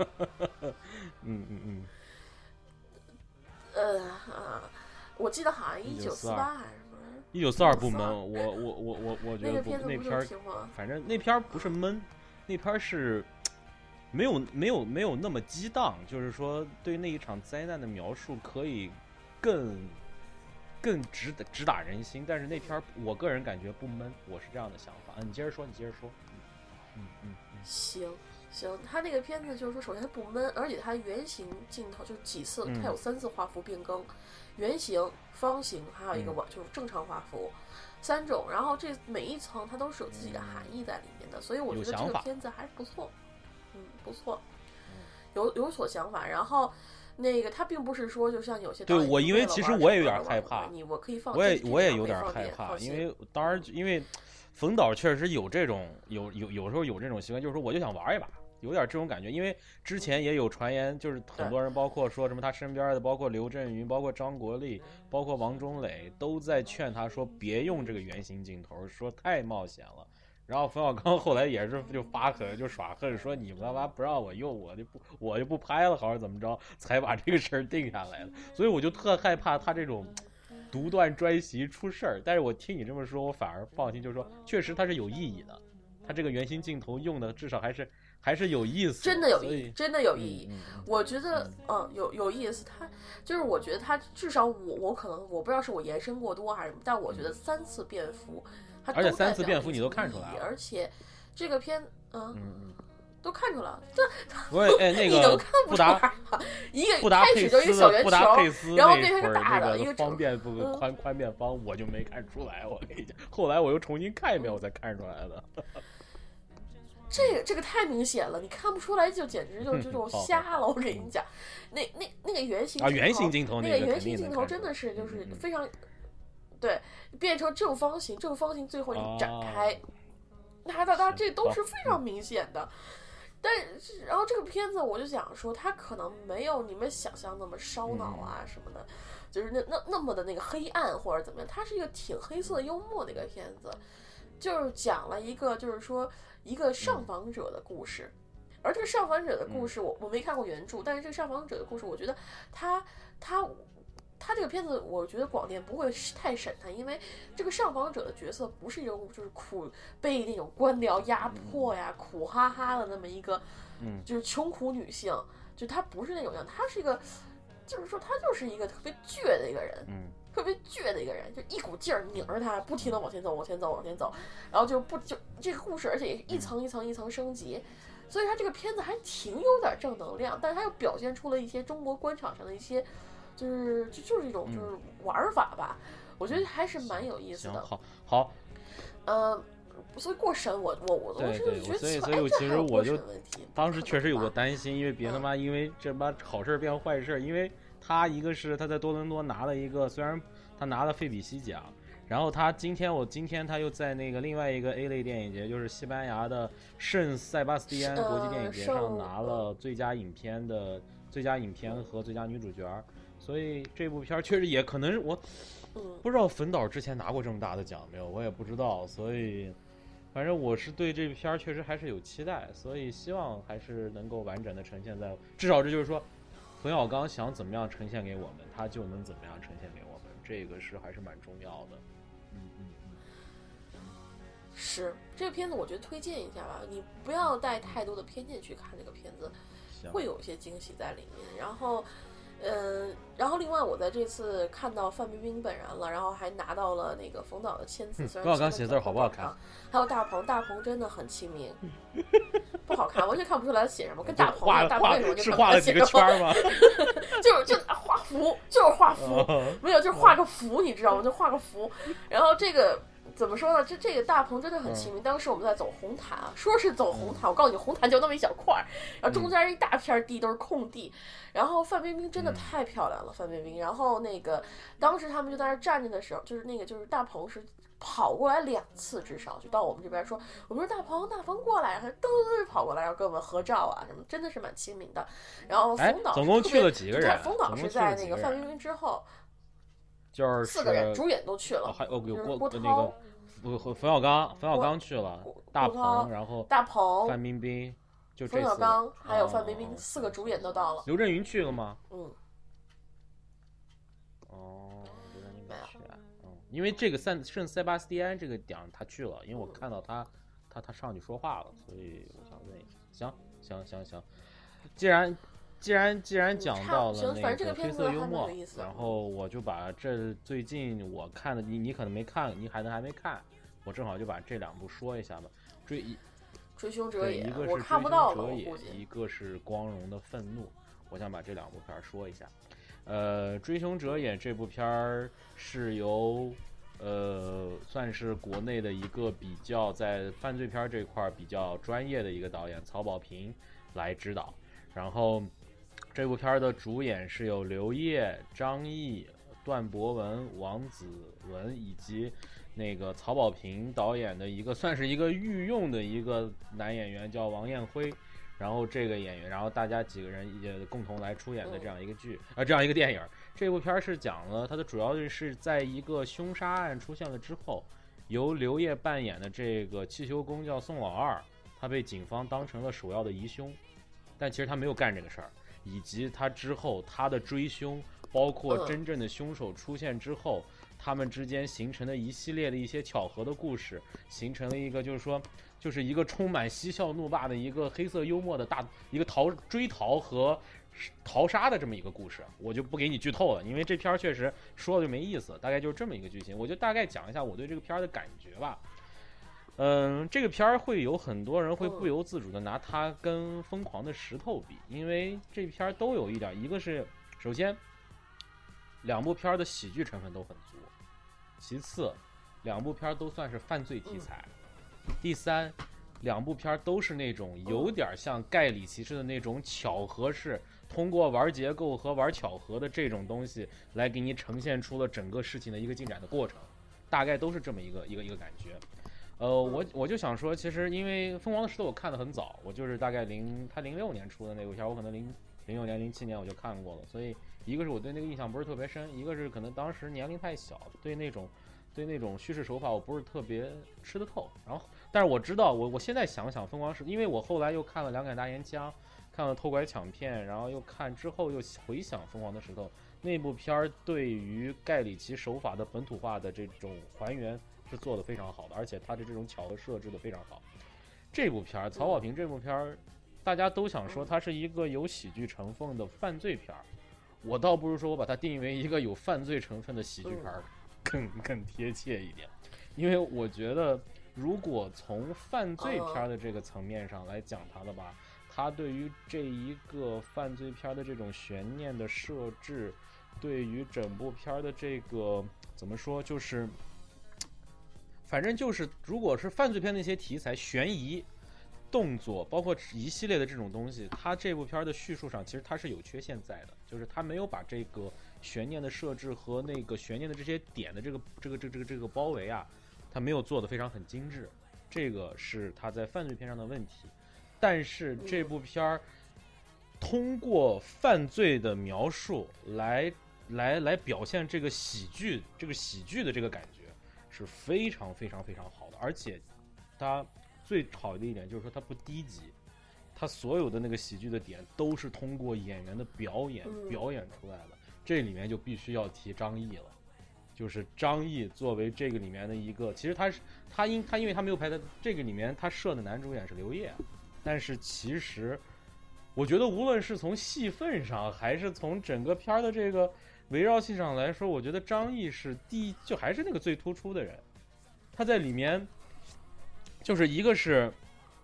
嗯嗯嗯，呃啊，我记得好像一九四1948八还是什么。一九四二不闷，我我我我我觉那个得不片子不就那片儿是？反正那片儿不是闷，那片儿是没有没有没有那么激荡，就是说对那一场灾难的描述可以更更直打直打人心。但是那片儿我个人感觉不闷，我是这样的想法。嗯，你接着说，你接着说。嗯嗯嗯行行，他那个片子就是说，首先它不闷，而且它圆形镜头就几次，嗯它有三次画幅变更，圆形、方形，还有一个网就是正常画幅。三种，然后这每一层它都是有自己的含义在里面的，所以我觉得这个片子还是不错，嗯，不错，有有所想法。然后那个他并不是说就像有些对我因为其实我也有点害怕你我可以放，我也我也有点害怕，因为当然因为冯导确实有这种有有有时候有这种习惯，就是说我就想玩一把，有点这种感觉。因为之前也有传言，就是很多人包括说什么他身边的，包括刘震云，包括张国立，包括王中磊，都在劝他说别用这个圆形镜头，说太冒险了。然后冯小刚后来也是就发狠就耍横，说你们干嘛不让我用，我就不我就不拍了，好像怎么着，才把这个事儿定下来了。所以我就特害怕他这种独断专行出事儿。但是我听你这么说，我反而放心，就是说确实他是有意义的，他这个圆形镜头用的至少还是还是有意思，真的有意义，真的有意义。我觉得，嗯，有有意思。他就是，我觉得他至少我我可能我不知道是我延伸过多还是什么，但我觉得三次变服，它都而且三次变幅你都看出来了而且这个片，嗯，都看出来了。这哎那 个布达来？一个布达佩开始就是一个斯小圆的布达佩球，斯然后变成大的一个整方便宽宽变方，我就没看出来。我跟你讲，后来我又重新看一遍，我才看出来的。这个这个太明显了，你看不出来就简直就这种 好好瞎了。我跟你讲，那那那个圆形啊，圆形镜头那个圆形镜头真的是就是非常，对，变成正方形，正方形最后一个展开，哦它它它这都是非常明显的。但是，然后这个片子我就想说，它可能没有你们想象那么烧脑嗯啊什么的，就是那那那么的那个黑暗或者怎么样，它是一个挺黑色幽默的一个片子，就是讲了一个就是说一个嗯上访者的故事。而这个上访者的故事，我我没看过原著，但是这个上访者的故事，我觉得他他他这个片子，我觉得广电不会太审他，因为这个上访者的角色不是一种就是苦被那种官僚压迫呀、苦哈哈的那么一个，嗯。就是穷苦女性，就她不是那种样，她是一个，就是说她就是一个特别倔的一个人，嗯。特别倔的一个人，就一股劲儿拧着她，不停的往前走，往前走，往前走，然后就不就这个故事，而且也是一层一层一层升级，所以他这个片子还挺有点正能量，但是他又表现出了一些中国官场上的一些，就是就就是一种嗯。就是玩法吧，我觉得还是蛮有意思行，的。好，好，呃，所以过审我我我我对是觉得对所以所以我其实我就当时确实有个担心，因为别他嗯。妈因为这妈好事儿变坏事儿，因为他一个是他在多伦多拿了一个，虽然他拿了费比西奖，然后他今天我今天他又在那个另外一个 A 类电影节，就是西班牙的圣塞巴斯蒂安国际电影节上拿了最佳影片的最佳影片和最佳女主角儿，所以这部片儿确实也可能是我嗯不知道冯导之前拿过这么大的奖没有，我也不知道，所以反正我是对这片儿确实还是有期待，所以希望还是能够完整的呈现在，至少这就是说，冯小刚想怎么样呈现给我们，他就能怎么样呈现给我们，这个是还是蛮重要的。嗯嗯嗯，是这个片子，我觉得推荐一下吧，你不要带太多的偏见去看这个片子，会有一些惊喜在里面。然后，嗯，然后另外我在这次看到范冰冰本人了，然后还拿到了那个冯导的签字。嗯虽然冯小刚写字好不好看？还有大鹏，大鹏真的很亲民，不好看，完全看不出来他写什么。跟大鹏大鹏为什么就是画了几个圈儿吗？就是就画符，就是画符。哦没有，就是画个符，你知道吗？就画个符。然后这个怎么说呢？这这个大鹏真的很亲民。当时我们在走红毯啊，说是走红毯，我告诉你，红毯就那么一小块儿，然后中间一大片地都是空地。然后范冰冰真的太漂亮了，范冰冰。然后那个当时他们就在那儿站着的时候，就是那个就是大鹏是。跑过来两次，至少就到我们这边说，我们说大鹏，大鹏过来，他噔噔跑过来，然后跟我们合照啊什么，真的是蛮亲民的。然后哎冯导总共去了几个人冯导是在那个范冰冰之后，就是四个人，主演都去哦，了，还有有就是郭那个冯冯冯小刚，冯小刚去了，大鹏，然后大鹏、范冰冰，冯小刚还有范冰冰哦四个主演都到了。刘震云去了吗？嗯，哦，刘震云没没有。嗯，因为这个圣圣塞巴斯蒂安这个点他去了，因为我嗯看到他他他上去说话了，所以我想问一下。行行行行，既然既然既然讲到了那个黑色幽默然后我就把这最近我看的，你你可能没看，你可能还没看，我正好就把这两部说一下吧。追一追凶者，也一个，是我追凶看不到了，者也。一个是光荣的愤怒。我想把这两部片儿说一下。呃，追凶者也这部片儿是由呃算是国内的一个比较在犯罪片儿这块儿比较专业的一个导演曹保平来指导。然后这部片儿的主演是有刘烨、张译、段博文、王子文以及那个曹保平导演的一个算是一个御用的一个男演员叫王彦辉，然后这个演员，然后大家几个人也共同来出演的这样一个剧，呃，这样一个电影。这部片儿是讲了它的主要是在一个凶杀案出现了之后，由刘烨扮演的这个汽修工叫宋老二，他被警方当成了首要的疑凶，但其实他没有干这个事儿，以及他之后他的追凶，包括嗯真正的凶手出现之后。他们之间形成的一系列的一些巧合的故事，形成了一个就是说，就是一个充满嬉笑怒骂的一个黑色幽默的大一个逃追逃和逃杀的这么一个故事，我就不给你剧透了，因为这片儿确实说了就没意思，大概就是这么一个剧情，我就大概讲一下我对这个片儿的感觉吧。嗯，这个片儿会有很多人会不由自主的拿它跟《疯狂的石头》比，因为这片儿都有一点，一个是首先两部片儿的喜剧成分都很足，其次两部片儿都算是犯罪题材，第三两部片儿都是那种有点像盖里奇式的那种巧合式，通过玩结构和玩巧合的这种东西来给你呈现出了整个事情的一个进展的过程，大概都是这么一个一个一个感觉。呃，我我就想说，其实因为《疯狂的石头》我看的很早，我就是大概零他零六年出的那部片儿，我可能零零六年零七年我就看过了，所以一个是我对那个印象不是特别深，一个是可能当时年龄太小，对那种对那种叙事手法我不是特别吃得透。然后，但是我知道，我我现在想想，《疯狂石》，因为我后来又看了《两杆大烟枪》，看了《偷拐抢骗》，然后又看之后又回想《疯狂的石头》，那部片儿对于盖里奇手法的本土化的这种还原是做的非常好的，而且它的这种巧合设置的非常好。这部片儿《曹保平》这部片儿，大家都想说它是一个有喜剧成分的犯罪片儿，我倒不如说我把它定义为一个有犯罪成分的喜剧片儿，更更贴切一点，因为我觉得如果从犯罪片儿的这个层面上来讲它的吧。它对于这一个犯罪片的这种悬念的设置，对于整部片的这个怎么说，就是，反正就是，如果是犯罪片那些题材、悬疑、动作，包括一系列的这种东西，它这部片的叙述上其实它是有缺陷在的，就是它没有把这个悬念的设置和那个悬念的这些点的这个这个这个这个这个包围啊，它没有做的非常很精致，这个是它在犯罪片上的问题。但是这部片儿通过犯罪的描述来来来表现这个喜剧，这个喜剧的这个感觉是非常非常非常好的。而且它最好的一点就是说它不低级，它所有的那个喜剧的点都是通过演员的表演表演出来的。这里面就必须要提张译了，就是张译作为这个里面的一个，其实他是他因他因为他没有拍的这个里面他设的男主演是刘烨。但是其实，我觉得无论是从戏份上，还是从整个片儿的这个围绕性上来说，我觉得张译是第一，就还是那个最突出的人。他在里面，就是一个是，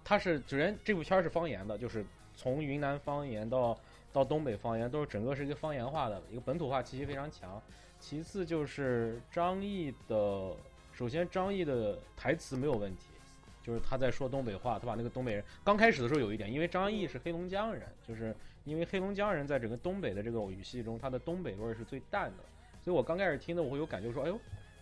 他是首先这部片儿是方言的，就是从云南方言到到东北方言，都是整个是一个方言化的一个本土化气息非常强。其次就是张译的，首先张译的台词没有问题。就是他在说东北话，他把那个东北人刚开始的时候有一点，因为张译是黑龙江人，就是因为黑龙江人在整个东北的这个语系中，他的东北味儿是最淡的，所以我刚开始听的我会有感觉说，哎呦，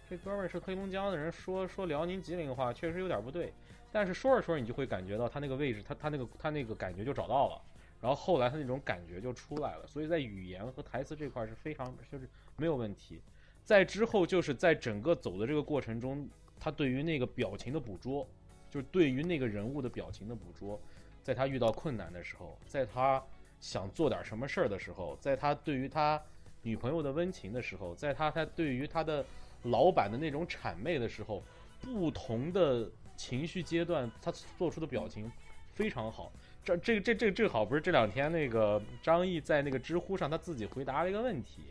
这哥们儿是黑龙江的人，说说辽宁吉林话确实有点不对，但是说着说着你就会感觉到他那个位置，他他那个他那个感觉就找到了，然后后来他那种感觉就出来了，所以在语言和台词这块是非常就是没有问题，在之后就是在整个走的这个过程中，他对于那个表情的捕捉。就是对于那个人物的表情的捕捉，在他遇到困难的时候，在他想做点什么事儿的时候，在他对于他女朋友的温情的时候，在他他对于他的老板的那种谄媚的时候，不同的情绪阶段，他做出的表情非常好。这这这这正好不是这两天那个张译在那个知乎上他自己回答了一个问题，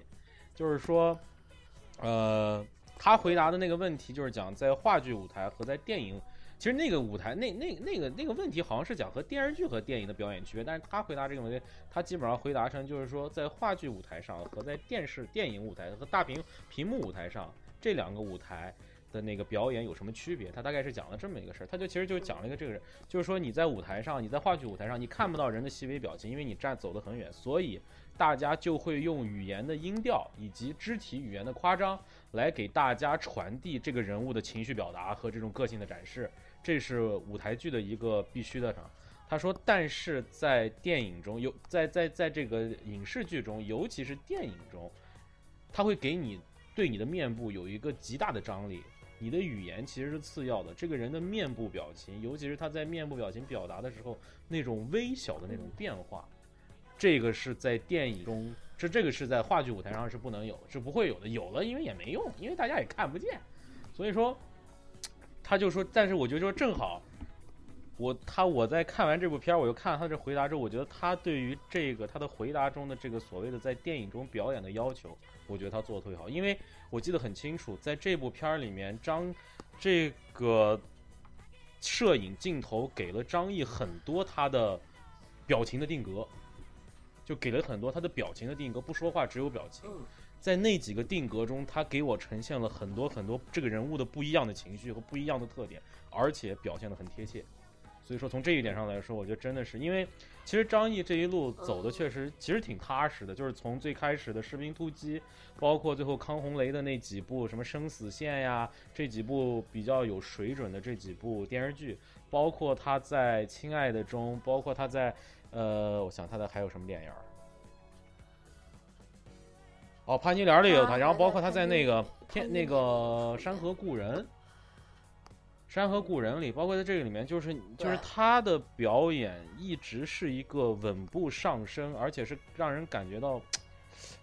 就是说，呃，他回答的那个问题就是讲在话剧舞台和在电影。其实那个舞台，那那那个那个问题好像是讲和电视剧和电影的表演区别，但是他回答这个问题，他基本上回答成就是说，在话剧舞台上和在电视电影舞台和大屏屏幕舞台上这两个舞台的那个表演有什么区别？他大概是讲了这么一个事儿，他就其实就讲了一个这个人，就是说你在舞台上，你在话剧舞台上，你看不到人的细微表情，因为你站走得很远，所以大家就会用语言的音调以及肢体语言的夸张来给大家传递这个人物的情绪表达和这种个性的展示。这是舞台剧的一个必须的场。他说，但是在电影中有在在在这个影视剧中，尤其是电影中，他会给你对你的面部有一个极大的张力。你的语言其实是次要的，这个人的面部表情，尤其是他在面部表情表达的时候那种微小的那种变化，这个是在电影中，这这个是在话剧舞台上是不能有，是不会有的。有了，因为也没用，因为大家也看不见，所以说。他就说，但是我觉得说正好，我他我在看完这部片儿，我又看了他这回答之后，我觉得他对于这个他的回答中的这个所谓的在电影中表演的要求，我觉得他做的特别好。因为我记得很清楚，在这部片儿里面，张这个摄影镜头给了张译很多他的表情的定格，就给了很多他的表情的定格，不说话只有表情。在那几个定格中，他给我呈现了很多很多这个人物的不一样的情绪和不一样的特点，而且表现的很贴切。所以说，从这一点上来说，我觉得真的是因为，其实张译这一路走的确实其实挺踏实的，就是从最开始的士兵突击，包括最后康洪雷的那几部什么生死线呀，这几部比较有水准的这几部电视剧，包括他在亲爱的中，包括他在呃，我想他的还有什么电影？哦，潘金莲里有他，然后包括他在那个天那个山河故人，山河故人里，包括在这个里面，就是就是他的表演一直是一个稳步上升，而且是让人感觉到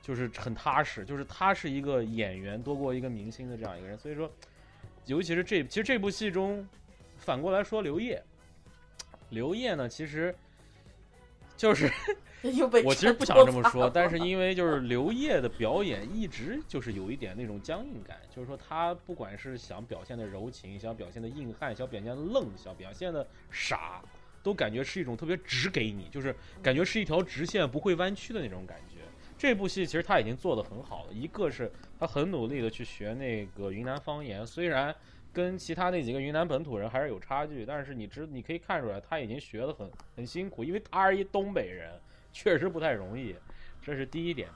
就是很踏实，就是他是一个演员多过一个明星的这样一个人，所以说，尤其是这其实这部戏中，反过来说刘烨，刘烨呢其实就是。又被我其实不想这么说，但是因为就是刘烨的表演一直就是有一点那种僵硬感，就是说他不管是想表现的柔情，想表现的硬汉，想表现的愣，想表现的傻，都感觉是一种特别直给你，就是感觉是一条直线不会弯曲的那种感觉。这部戏其实他已经做得很好了，一个是他很努力的去学那个云南方言，虽然跟其他那几个云南本土人还是有差距，但是你知你可以看出来他已经学得很很辛苦，因为他是一东北人。确实不太容易，这是第一点。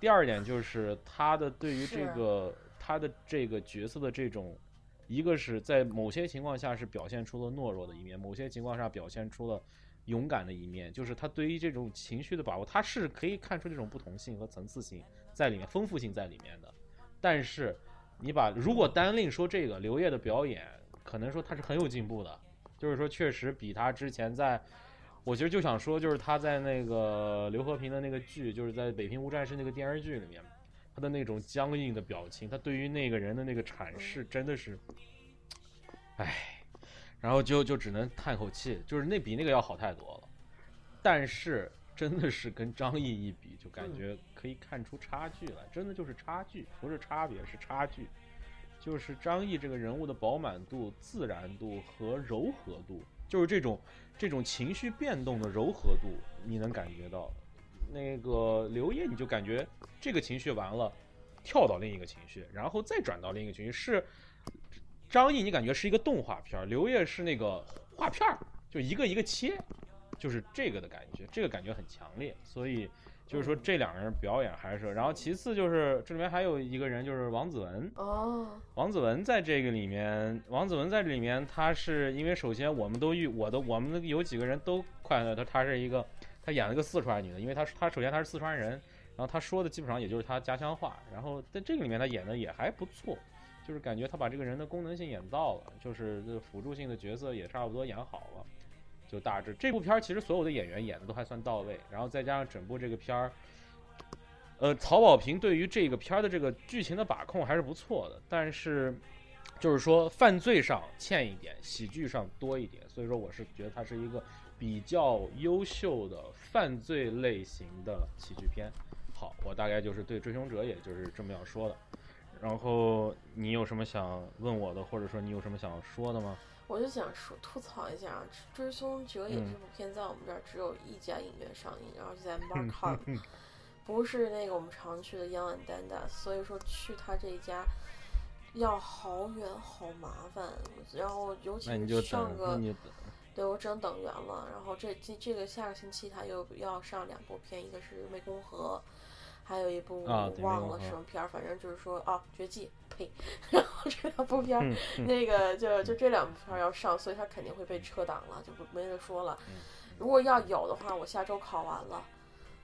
第二点就是他的对于这个他的这个角色的这种，一个是在某些情况下是表现出了懦弱的一面，某些情况下表现出了勇敢的一面。就是他对于这种情绪的把握，他是可以看出这种不同性和层次性在里面，丰富性在里面的。但是你把如果单另说这个刘烨的表演，可能说他是很有进步的，就是说确实比他之前在。我其实就想说，就是他在那个刘和平的那个剧，就是在《北平无战事》那个电视剧里面，他的那种僵硬的表情，他对于那个人的那个阐释，真的是，唉，然后就就只能叹口气，就是那比那个要好太多了。但是真的是跟张译一比，就感觉可以看出差距来，真的就是差距，不是差别，是差距。就是张译这个人物的饱满度、自然度和柔和度，就是这种。这种情绪变动的柔和度，你能感觉到。那个刘烨，你就感觉这个情绪完了，跳到另一个情绪，然后再转到另一个情绪。是张译，你感觉是一个动画片刘烨是那个画片儿就一个一个切，就是这个的感觉，这个感觉很强烈。所以。就是说这两个人表演还是，然后其次就是这里面还有一个人就是王子文。哦，王子文在这个里面，王子文在这里面，他是因为首先我们都遇我的我们有几个人都快乐他他是一个他演了个四川女的，因为他他首先他是四川人，然后他说的基本上也就是他家乡话，然后在这个里面他演的也还不错，就是感觉他把这个人的功能性演到了，就是辅助性的角色也差不多演好了。就大致这部片儿其实所有的演员演的都还算到位，然后再加上整部这个片儿，呃，曹保平对于这个片儿的这个剧情的把控还是不错的，但是就是说犯罪上欠一点，喜剧上多一点，所以说我是觉得它是一个比较优秀的犯罪类型的喜剧片。好，我大概就是对《追凶者》也就是这么样说的，然后你有什么想问我的，或者说你有什么想说的吗？我就想说吐槽一下啊，《追凶者也》这部片在我们这儿只有一家影院上映，然后就在 Markham，不是那个我们常去的 Young and Dandas，所以说去他这一家要好远好麻烦，然后尤其是上个，对我只能等圆了。然后这这这个下个星期他又要上两部片，一个是《湄公河》。还有一部忘了什么片儿，反正就是说啊，绝技呸！然后这两部片儿，那个就就这两部片儿要上，所以它肯定会被撤档了，就不没得说了。如果要有的话，我下周考完了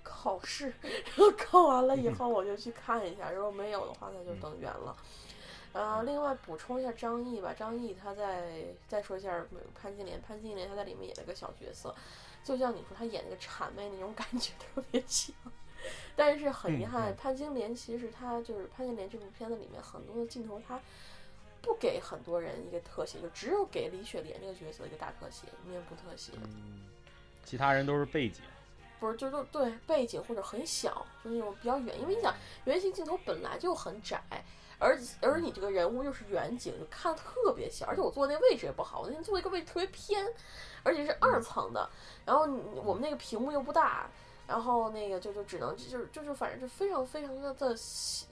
考试，然后考完了以后我就去看一下。如果没有的话，那就等远了。呃，另外补充一下张译吧，张译他在再说一下潘金莲，潘金莲他在里面演了个小角色，就像你说他演那个谄媚那种感觉特别强。但是很遗憾，潘金莲其实她就是潘金莲这部片子里面很多的镜头，她不给很多人一个特写，就只有给李雪莲这个角色一个大特写，面部特写。嗯，其他人都是背景。不是，就就对背景或者很小，就那种比较远，因为你想圆形镜头本来就很窄，而而你这个人物又是远景，就看特别小，而且我坐的那位置也不好，我那天坐一个位置特别偏，而且是二层的，然后我们那个屏幕又不大。然后那个就就只能就是就是反正就非常非常的的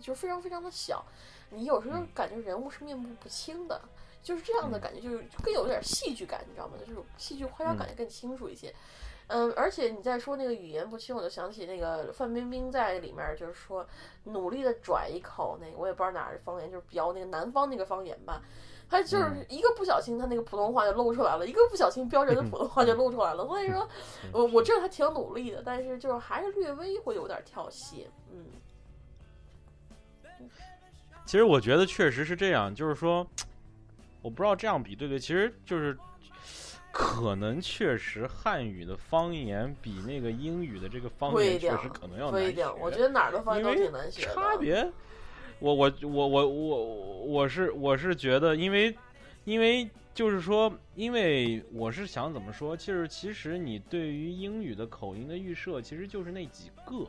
就非常非常的小，你有时候感觉人物是面目不清的，就是这样的感觉，就是更有点戏剧感，你知道吗？就是戏剧夸张感觉更清楚一些。嗯，而且你再说那个语言不清，我就想起那个范冰冰在里面就是说努力的转一口那个我也不知道哪儿的方言，就是标那个南方那个方言吧。他就是一个不小心，他那个普通话就露出来了；一个不小心，标准的普通话就露出来了。所以说，我我知道他挺努力的，但是就是还是略微会有点跳戏。嗯，其实我觉得确实是这样，就是说，我不知道这样比对不对。其实就是可能确实汉语的方言比那个英语的这个方言确实可能要难学。，我觉得哪儿的方言都挺难学的。差别，我我我我我我是我是觉得，因为因为就是说，因为我是想怎么说，就是其实你对于英语的口音的预设，其实就是那几个，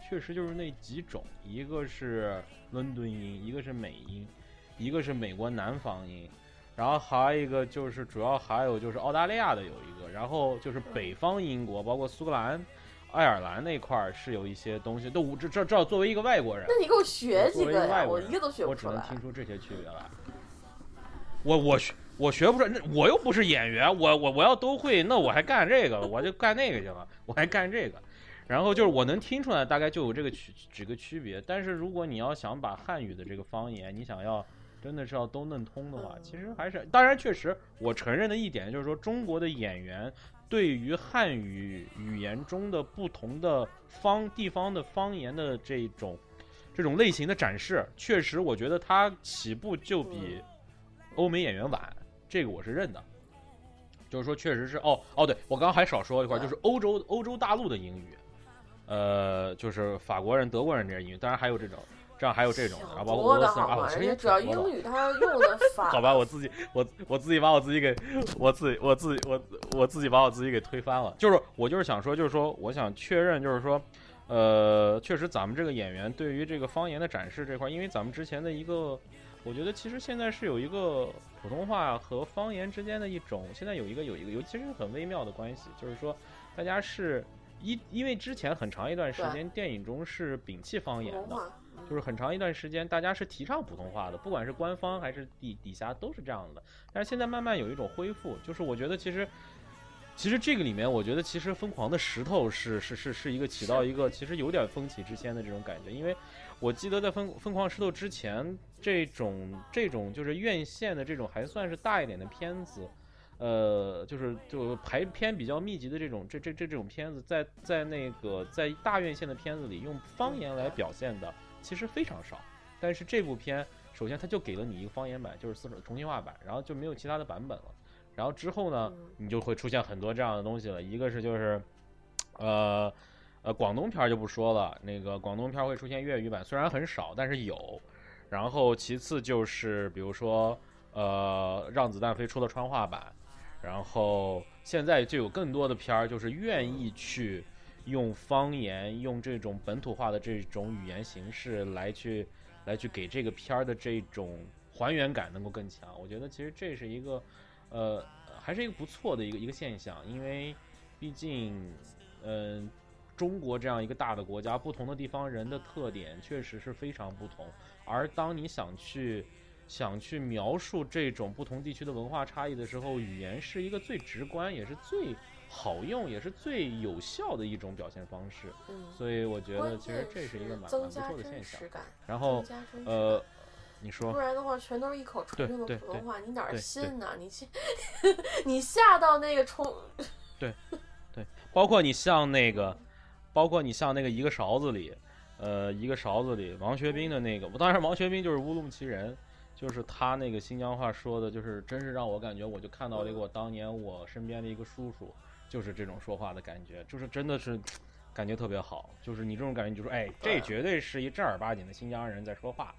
确实就是那几种，一个是伦敦音，一个是美音，一个是美国南方音。然后还有一个就是，主要还有就是澳大利亚的有一个，然后就是北方英国，包括苏格兰、爱尔兰那块儿是有一些东西，都这这这作为一个外国人，那你给我学几个呀？我一个都学不出来。我只能听出这些区别来。我我学我学不出来，那我又不是演员，我我我要都会，那我还干这个，我就干那个去了，我还干这个。然后就是我能听出来，大概就有这个区几个区别。但是如果你要想把汉语的这个方言，你想要真的是要都弄通的话，其实还是当然确实，我承认的一点就是说，中国的演员对于汉语语言中的不同的方地方的方言的这种这种类型的展示，确实我觉得它起步就比欧美演员晚，这个我是认的。就是说，确实是哦哦，对我刚刚还少说一块儿，就是欧洲欧洲大陆的英语，呃，就是法国人、德国人这些英语，当然还有这种，这样还有这种的，然后包括俄罗斯人啊，好吗？其实也主要英语他用的 法，好吧，我自己我我自己把我自己给我自己我自己我我自己把我自己给推翻了。就是我就是想说，就是说我想确认，就是说，呃，确实咱们这个演员对于这个方言的展示这块儿，因为咱们之前的一个，我觉得其实现在是有一个普通话和方言之间的一种，现在有一个有一个尤其是很微妙的关系，就是说大家是。一，因为之前很长一段时间，电影中是摒弃方言的，就是很长一段时间，大家是提倡普通话的，不管是官方还是底底下都是这样的。但是现在慢慢有一种恢复，就是我觉得其实，其实这个里面，我觉得其实《疯狂的石头是》是是是一个起到一个其实有点风起之先的这种感觉，因为我记得在疯《疯狂石头》之前，这种这种就是院线的这种还算是大一点的片子。呃，就是就排片比较密集的这种这这这这种片子，在在那个在大院线的片子里用方言来表现的其实非常少。但是这部片，首先它就给了你一个方言版，就是四川重庆话版，然后就没有其他的版本了。然后之后呢，嗯你就会出现很多这样的东西了。一个是就是，呃呃，广东片儿就不说了，那个广东片儿会出现粤语版，虽然很少，但是有。然后其次就是比如说，呃，让子弹飞出了川话版。然后现在就有更多的片儿，就是愿意去用方言、用这种本土化的这种语言形式来去来去给这个片儿的这种还原感能够更强。我觉得其实这是一个呃，还是一个不错的一个一个现象，因为毕竟嗯、中国这样一个大的国家，不同的地方人的特点确实是非常不同。而当你想去想去描述这种不同地区的文化差异的时候，语言是一个最直观，也是最好用，也是最有效的一种表现方式。嗯，所以我觉得其实这是一个蛮不错的现象实。感，然后呃，你说不然的话，全都是一口对纯正的普通话，你哪儿信呢？你去，你吓到那个冲，对对包括你像那个，包括你像那个一个勺子里，呃，一个勺子里王学兵的那个，我当然王学兵就是乌鲁木齐人，就是他那个新疆话说的，就是真是让我感觉，我就看到了一个我当年我身边的一个叔叔，就是这种说话的感觉，就是真的是感觉特别好，就是你这种感觉，就说，哎，这绝对是一正儿八经的新疆人在说话，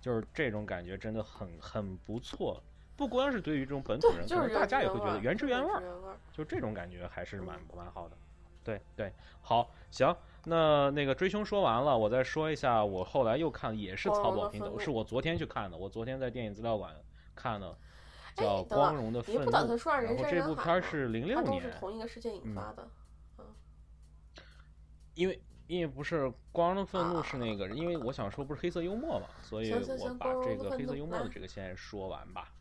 就是这种感觉真的很很不错。不光是对于这种本土，人，就是可能大家也会觉得原原汁原味儿。就这种感觉还是蛮嗯蛮好的。对对，好，行，那那个追凶说完了，我再说一下，我后来又看，也是光曹保平的，是我昨天去看的，我昨天在电影资料馆看的，哎叫《光荣的愤怒你不》，打算说让人然后山人海这部片是零六它都是年，同一个事件引嗯发的。嗯因为因为不是《光荣的愤怒》是那个，啊因为我想说不是黑色幽默嘛，所以我把这个黑色幽默的这个先说完吧。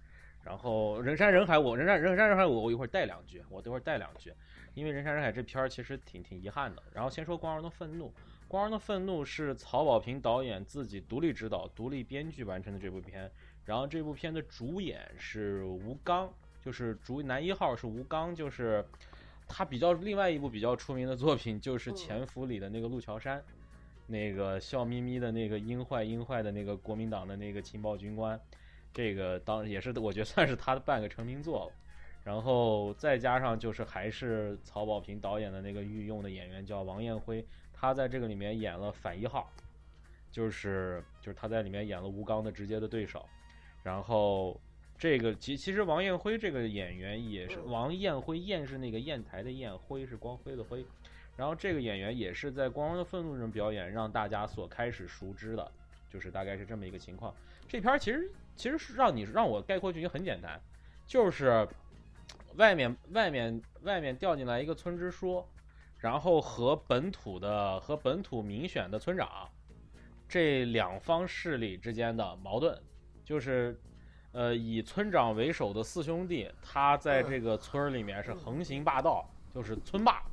然后人山人海，我人山人山人海，我我一会儿带两句，我等会儿带两句，因为人山人海这片儿其实挺挺遗憾的。然后先说《光荣的愤怒》，《光荣的愤怒》是曹保平导演自己独立指导、独立编剧完成的这部片。然后这部片的主演是吴刚，就是主男一号是吴刚，就是他比较另外一部比较出名的作品就是《嗯潜伏》里的那个陆桥山，那个笑眯眯的那个阴坏阴坏的那个国民党的那个情报军官，这个当也是我觉得算是他的半个成名作了。然后再加上就是还是曹保平导演的那个御用的演员叫王彦辉，他在这个里面演了反一号，就是就是他在里面演了吴刚的直接的对手，然后这个其其实王彦辉这个演员也是王彦辉，彦是那个砚台的砚，辉是光辉的辉，然后这个演员也是在《光荣的愤怒》中表演让大家所开始熟知的，就是大概是这么一个情况。这片儿其实其实是让你让我概括剧情很简单，就是。外面外面外面掉进来一个村支书，然后和本土的和本土民选的村长，这两方势力之间的矛盾，就是呃以村长为首的四兄弟，他在这个村里面是横行霸道，就是村霸，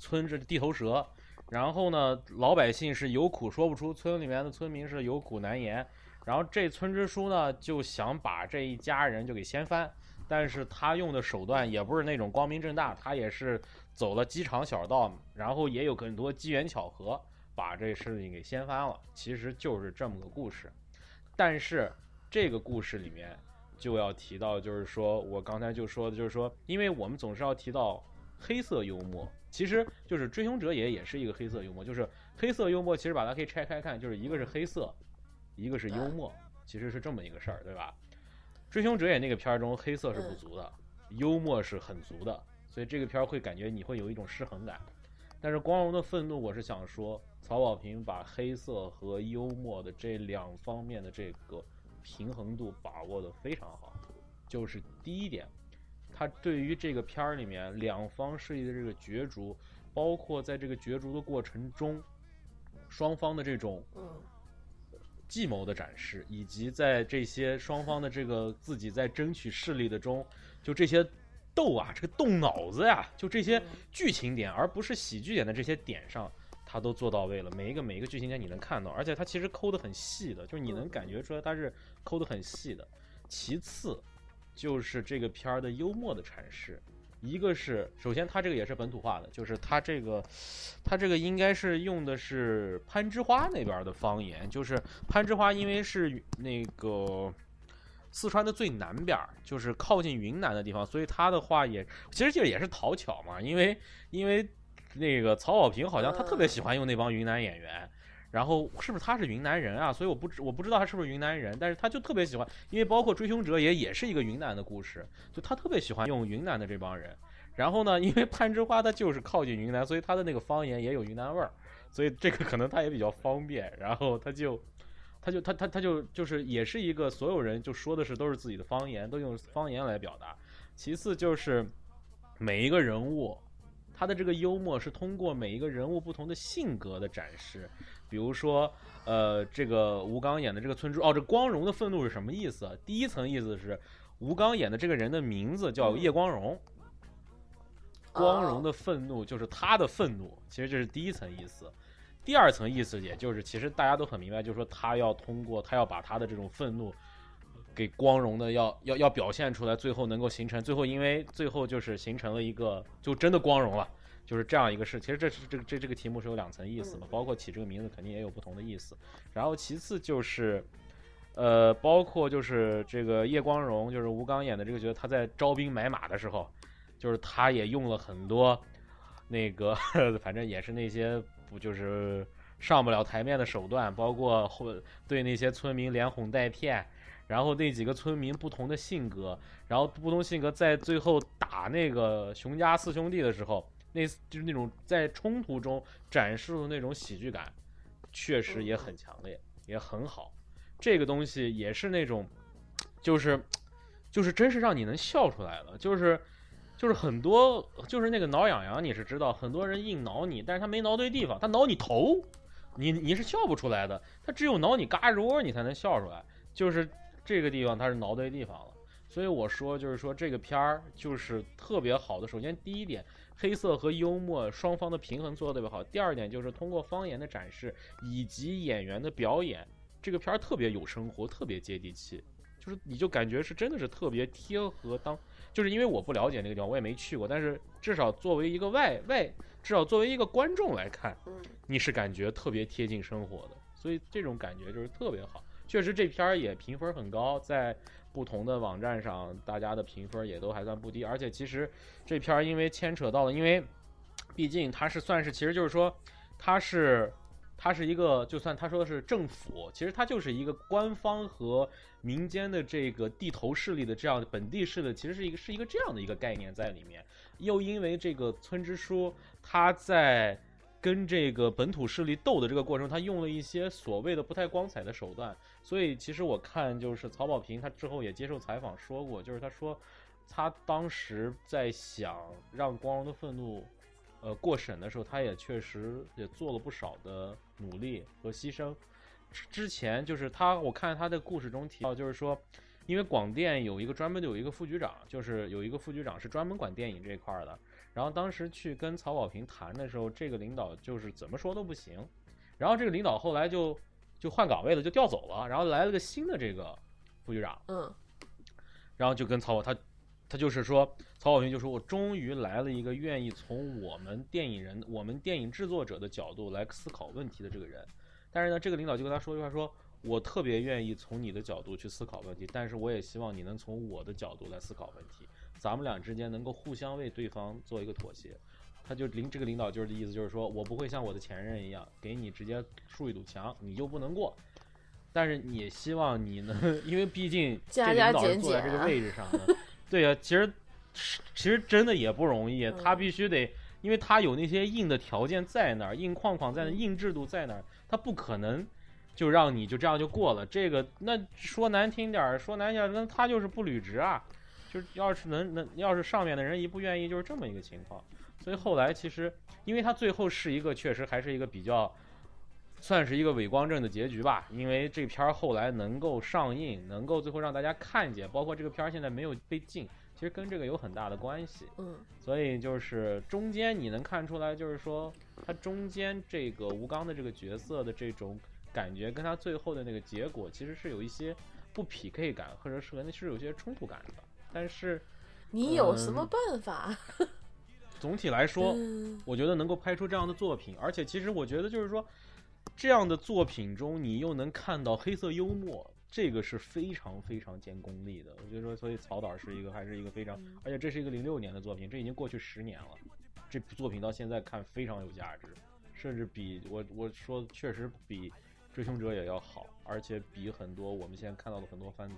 村这地头蛇。然后呢，老百姓是有苦说不出，村里面的村民是有苦难言。然后这村支书呢就想把这一家人就给掀翻。但是他用的手段也不是那种光明正大，他也是走了机场小道，然后也有很多机缘巧合把这事情给掀翻了。其实就是这么个故事。但是这个故事里面就要提到，就是说我刚才就说的，就是说，因为我们总是要提到黑色幽默，其实就是《追凶者也》也是一个黑色幽默，就是黑色幽默，其实把它可以拆开看，就是一个是黑色，一个是幽默，其实是这么一个事儿，对吧？追凶者也那个片儿中，黑色是不足的，幽默是很足的，所以这个片儿会感觉你会有一种失衡感。但是光荣的愤怒，我是想说，曹保平把黑色和幽默的这两方面的这个平衡度把握的非常好。就是第一点，他对于这个片儿里面两方势力的这个角逐，包括在这个角逐的过程中，双方的这种。计谋的展示，以及在这些双方的这个自己在争取势力的中，就这些斗啊，这个动脑子呀，就这些剧情点，而不是喜剧点的这些点上，他都做到位了。每一个每一个剧情点你能看到，而且他其实抠的很细的，就是你能感觉出来他是抠的很细的。其次，就是这个片儿的幽默的阐释。一个是，首先它这个也是本土化的，就是它这个，它这个应该是用的是攀枝花那边的方言，就是攀枝花，因为是那个四川的最南边，就是靠近云南的地方，所以他的话也其实这也是讨巧嘛，因为因为那个曹保平好像他特别喜欢用那帮云南演员。然后是不是他是云南人啊？所以我不知我不知道他是不是云南人，但是他就特别喜欢，因为包括追凶者也也是一个云南的故事，就他特别喜欢用云南的这帮人。然后呢，因为攀枝花它就是靠近云南，所以他的那个方言也有云南味儿，所以这个可能他也比较方便。然后他就，他就他他他就就是也是一个所有人就说的是都是自己的方言，都用方言来表达。其次就是每一个人物，他的这个幽默是通过每一个人物不同的性格的展示。比如说，呃，这个吴刚演的这个村主，哦，这光荣的愤怒是什么意思？第一层意思是，吴刚演的这个人的名字叫叶光荣，光荣的愤怒就是他的愤怒，其实这是第一层意思。第二层意思，也就是其实大家都很明白，就是说他要通过他要把他的这种愤怒给光荣的要要要表现出来，最后能够形成，最后因为最后就是形成了一个就真的光荣了。就是这样一个事，其实这是这个这这个题目是有两层意思嘛，包括起这个名字肯定也有不同的意思。然后其次就是，呃，包括就是这个叶光荣，就是吴刚演的这个角色，他在招兵买马的时候，就是他也用了很多那个，反正也是那些不就是上不了台面的手段，包括会对那些村民连哄带骗，然后那几个村民不同的性格，然后不同性格在最后打那个熊家四兄弟的时候。那就是那种在冲突中展示的那种喜剧感，确实也很强烈，也很好。这个东西也是那种，就是，就是真是让你能笑出来了。就是，就是很多，就是那个挠痒痒，你是知道，很多人硬挠你，但是他没挠对地方，他挠你头，你你是笑不出来的。他只有挠你嘎肢窝，你才能笑出来。就是这个地方它是挠对地方了。所以我说，就是说这个片儿就是特别好的。首先第一点。黑色和幽默双方的平衡做得特别好。第二点就是通过方言的展示以及演员的表演，这个片儿特别有生活，特别接地气，就是你就感觉是真的是特别贴合当，就是因为我不了解那个地方，我也没去过，但是至少作为一个外外，至少作为一个观众来看，你是感觉特别贴近生活的，所以这种感觉就是特别好。确实这片儿也评分很高，在不同的网站上大家的评分也都还算不低，而且其实这片儿因为牵扯到了，因为毕竟它是算是，其实就是说它是它是一个，就算他说的是政府，其实它就是一个官方和民间的这个地头势力的这样的本地势力，其实是一个是一个这样的一个概念在里面。又因为这个村支书他在跟这个本土势力斗的这个过程，他用了一些所谓的不太光彩的手段，所以其实我看就是曹保平他之后也接受采访说过，就是他说他当时在想让光荣的愤怒。呃，过审的时候，他也确实也做了不少的努力和牺牲。之之前就是他，我看他的故事中提到，就是说，因为广电有一个专门的有一个副局长，就是有一个副局长是专门管电影这一块的。然后当时去跟曹保平谈的时候，这个领导就是怎么说都不行。然后这个领导后来就就换岗位了，就调走了，然后来了个新的这个副局长。嗯。然后就跟曹保他。他就是说，曹保平就说：“我终于来了一个愿意从我们电影人、我们电影制作者的角度来思考问题的这个人。”但是呢，这个领导就跟他说一句话：“说我特别愿意从你的角度去思考问题，但是我也希望你能从我的角度来思考问题，咱们俩之间能够互相为对方做一个妥协。”他就领这个领导就是的意思，就是说我不会像我的前任一样给你直接竖一堵墙，你就不能过。但是也希望你能，因为毕竟这领导是坐在这个位置上的。对呀，其实其实真的也不容易，他必须得，因为他有那些硬的条件在那儿，硬框框在那，硬制度在那儿，他不可能就让你就这样就过了。这个那说难听点儿，说难听点儿，那他就是不履职啊。就是要是能能，要是上面的人一不愿意，就是这么一个情况。所以后来其实，因为他最后是一个确实还是一个比较，算是一个伪光正的结局吧。因为这片儿后来能够上映，能够最后让大家看见，包括这个片儿现在没有被禁。其实跟这个有很大的关系，嗯，所以就是中间你能看出来，就是说他中间这个吴刚的这个角色的这种感觉，跟他最后的那个结果其实是有一些不匹配感，或者是是有些冲突感的。但是你有什么办法？总体来说，我觉得能够拍出这样的作品，而且其实我觉得就是说这样的作品中，你又能看到黑色幽默。这个是非常非常见功力的，我觉得说，所以曹导是一个还是一个非常，而且这是一个零六年的作品，这已经过去十年了，这部作品到现在看非常有价值，甚至比我我说确实比追凶者也要好，而且比很多我们现在看到的很多犯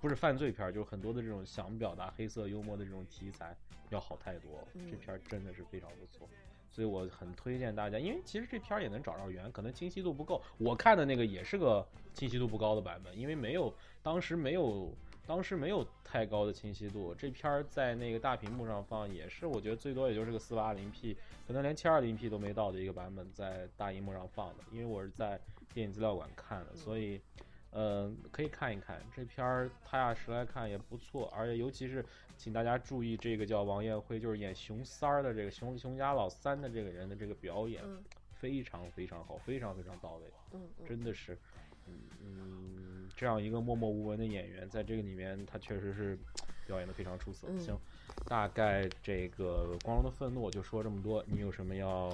不是犯罪片，就是很多的这种想表达黑色幽默的这种题材要好太多，这片真的是非常不错。所以我很推荐大家，因为其实这片儿也能找着源，可能清晰度不够。我看的那个也是个清晰度不高的版本，因为没有当时没有当时没有太高的清晰度。这片儿在那个大屏幕上放，也是我觉得最多也就是个四八零 P，可能连七二零 P 都没到的一个版本，在大荧幕上放的。因为我是在电影资料馆看的，所以。嗯，可以看一看这片儿，踏下实来看也不错，而且尤其是请大家注意这个叫王艳辉，就是演熊三儿的这个熊熊家老三的这个人的这个表演，非常非常好，非常非常到位，嗯，真的是，嗯嗯，这样一个默默无闻的演员，在这个里面他确实是表演的非常出色，行。大概这个《光荣的愤怒》就说这么多，你有什么要？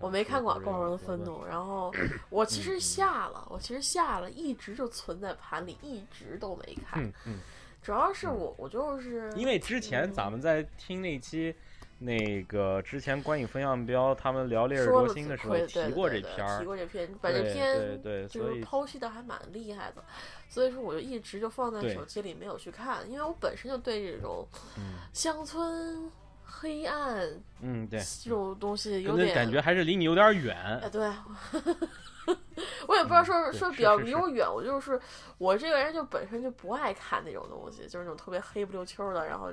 我没看过《光荣的愤怒》，然后我其实下了，我其实下了，一直就存在盘里，一直都没看。嗯嗯。主要是我，我就是因为之前咱们在听那期。那个之前观影风向标他们聊《烈日灼心》的时候提过这篇儿，提过这篇，把这篇对对，就是剖析的还蛮厉害的，所以说我就一直就放在手机里没有去看，因为我本身就对这种乡村黑暗，嗯对，这种东西有点感觉还是离你有点远，哎对。我也不知道说说比较离我远，我就是我这个人就本身就不爱看那种东西，就是那种特别黑不溜秋的，然后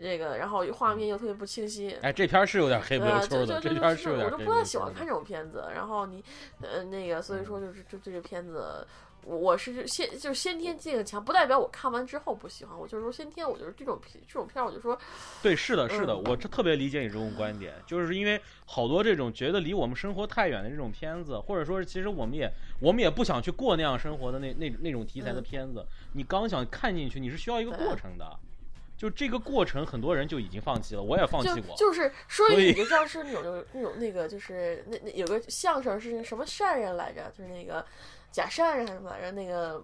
这个然后画面又特别不清晰。哎，这片是有点黑不溜秋的，这片是有点。我就不太喜欢看这种片子，然后你呃那个所以说就是就对这片子。我是先就是先天记性强，不代表我看完之后不喜欢。我就是说先天，我就是这种片这种片，我就说，对，是的，是的，我这特别理解你这种观点，就是因为好多这种觉得离我们生活太远的这种片子，或者说是其实我们也我们也不想去过那样生活的那那那种题材的片子，你刚想看进去，你是需要一个过程的，就这个过程，很多人就已经放弃了，我也放弃过。就是说，你就像是那种那种那个，就是那那有个相声是什么善人来着，就是那个。假善还是什么来着？那个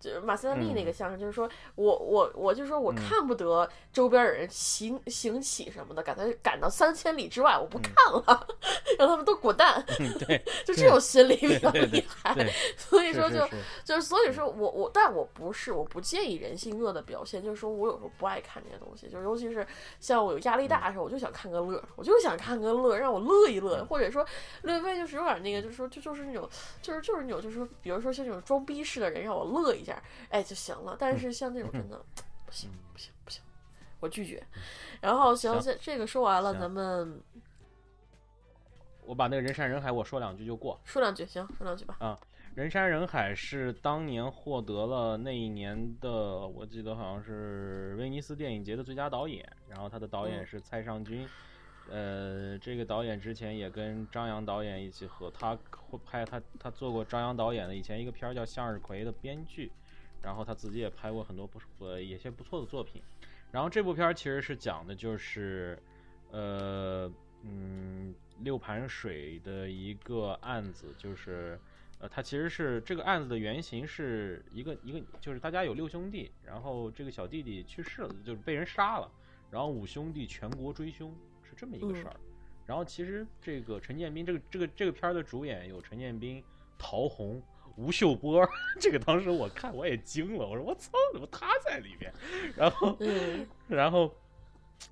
就是马塞利那个嗯。相声，就是说我我我就说我嗯。看不得周边的人行行乞什么的，赶他赶到三千里之外，我不嗯。看了，让他们都滚蛋，对就这种心理比较厉害。所以说就就是所以说我我，但我不是我不介意人性恶的表现，就是说我有时候不爱看这些东西，就是尤其是像我有压力大的时候，我就想看个乐，我就想看个乐，让我乐一乐，或者说略微就是有点那个，就是说就就是那种就是就是那种就是说，比如说像这种装逼式的人让我乐一下，哎就行了。但是像这种真的不行不行不行，我拒绝。然后行，这这个说完了，咱们我把那个人山人海我说两句就过。说两句，行，说两句吧。啊人山人海是当年获得了那一年的，我记得好像是威尼斯电影节的最佳导演，然后他的导演嗯是蔡尚君，呃，这个导演之前也跟张扬导演一起合，他会拍他他做过张扬导演的以前一个片儿叫《向日葵》的编剧，然后他自己也拍过很多不呃一些不错的作品，然后这部片儿其实是讲的就是，呃嗯六盘水的一个案子，就是。呃，它其实是这个案子的原型是一个一个，就是大家有六兄弟，然后这个小弟弟去世了，就是被人杀了，然后五兄弟全国追凶，是这么一个事儿。然后其实这个陈建斌，这个这个这个片儿的主演有陈建斌、陶虹、吴秀波，这个当时我看我也惊了，我说我操，怎么他在里面？然后嗯然后，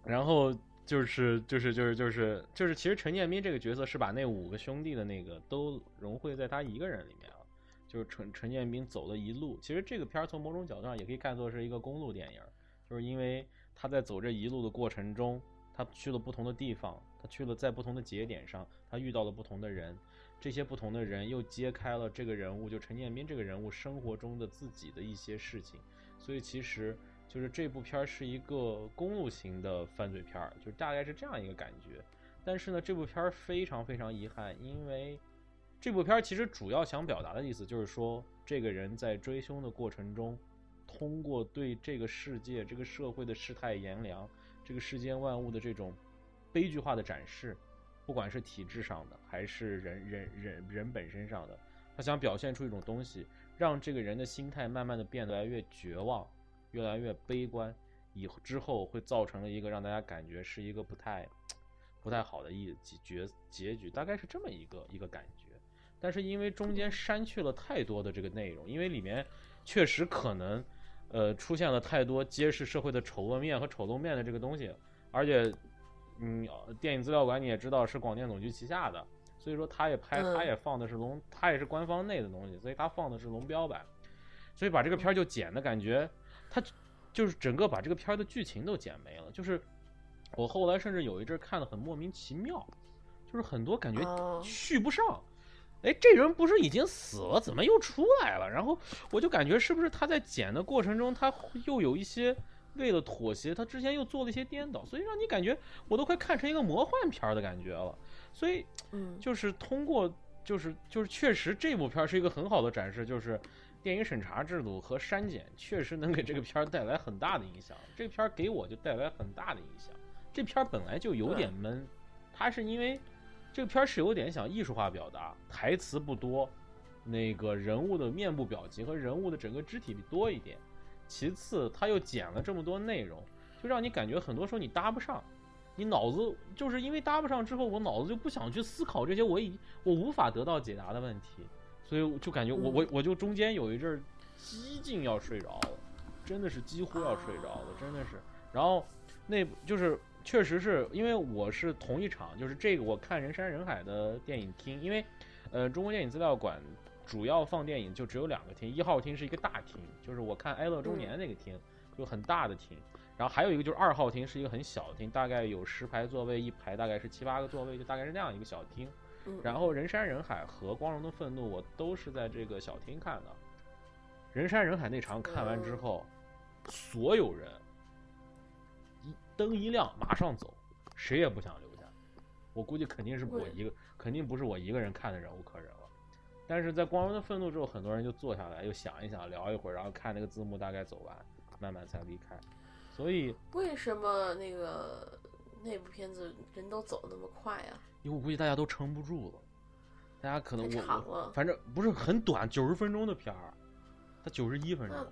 然后就是就是就是就是就是，其实陈建斌这个角色是把那五个兄弟的那个都融汇在他一个人里面了。就是陈陈建斌走的一路，其实这个片儿从某种角度上也可以看作是一个公路电影，就是因为他在走这一路的过程中，他去了不同的地方，他去了在不同的节点上，他遇到了不同的人，这些不同的人又揭开了这个人物，就陈建斌这个人物生活中的自己的一些事情，所以其实就是这部片儿是一个公路型的犯罪片儿，就大概是这样一个感觉。但是呢，这部片儿非常非常遗憾，因为这部片儿其实主要想表达的意思就是说，这个人在追凶的过程中，通过对这个世界、这个社会的世态炎凉、这个世间万物的这种悲剧化的展示，不管是体制上的，还是人人人人本身上的，他想表现出一种东西，让这个人的心态慢慢的变得越来越绝望，越来越悲观，以之后会造成了一个让大家感觉是一个不太不太好的一结结结局，大概是这么一个一个感觉。但是因为中间删去了太多的这个内容，因为里面确实可能，呃，出现了太多揭示社会的丑恶面和丑陋面的这个东西，而且，嗯，电影资料馆你也知道是广电总局旗下的，所以说他也拍，嗯他也放的是龙，他也是官方内的东西，所以他放的是龙标版，所以把这个片儿就剪的感觉，他就是整个把这个片儿的剧情都剪没了，就是我后来甚至有一阵儿看的很莫名其妙，就是很多感觉哦续不上。哎，这人不是已经死了，怎么又出来了？然后我就感觉是不是他在剪的过程中，他又有一些为了妥协，他之前又做了一些颠倒，所以让你感觉我都快看成一个魔幻片儿的感觉了。所以嗯就是通过，就是就是确实这部片儿是一个很好的展示，就是电影审查制度和删减确实能给这个片儿带来很大的影响。这个片儿给我就带来很大的影响。这片儿本来就有点闷，它是因为这个片儿是有点想艺术化表达，台词不多，那个人物的面部表情和人物的整个肢体多一点。其次，他又剪了这么多内容，就让你感觉很多时候你搭不上。你脑子就是因为搭不上之后，我脑子就不想去思考这些我已我无法得到解答的问题，所以就感觉我我我就中间有一阵儿几近要睡着了，真的是几乎要睡着了，真的是。然后那就是确实是因为我是同一场，就是这个我看人山人海的电影厅，因为呃中国电影资料馆主要放电影就只有两个厅，一号厅是一个大厅，就是我看《哀乐中年》那个厅，就很大的厅。然后还有一个就是二号厅是一个很小的厅，大概有十排座位，一排大概是七八个座位，就大概是那样一个小厅。嗯，然后人山人海和光荣的愤怒我都是在这个小厅看的。人山人海那场看完之后，所有人一灯一亮马上走，谁也不想留下。我估计肯定是我一个，肯定不是我一个人看的忍无可忍了。但是在光荣的愤怒之后，很多人就坐下来又想一想，聊一会儿，然后看那个字幕大概走完，慢慢才离开。所以，为什么那个那部片子人都走那么快啊呀、因为我估计大家都撑不住了，大家可能太我我反正不是很短，九十分钟的片儿，他九十一分钟。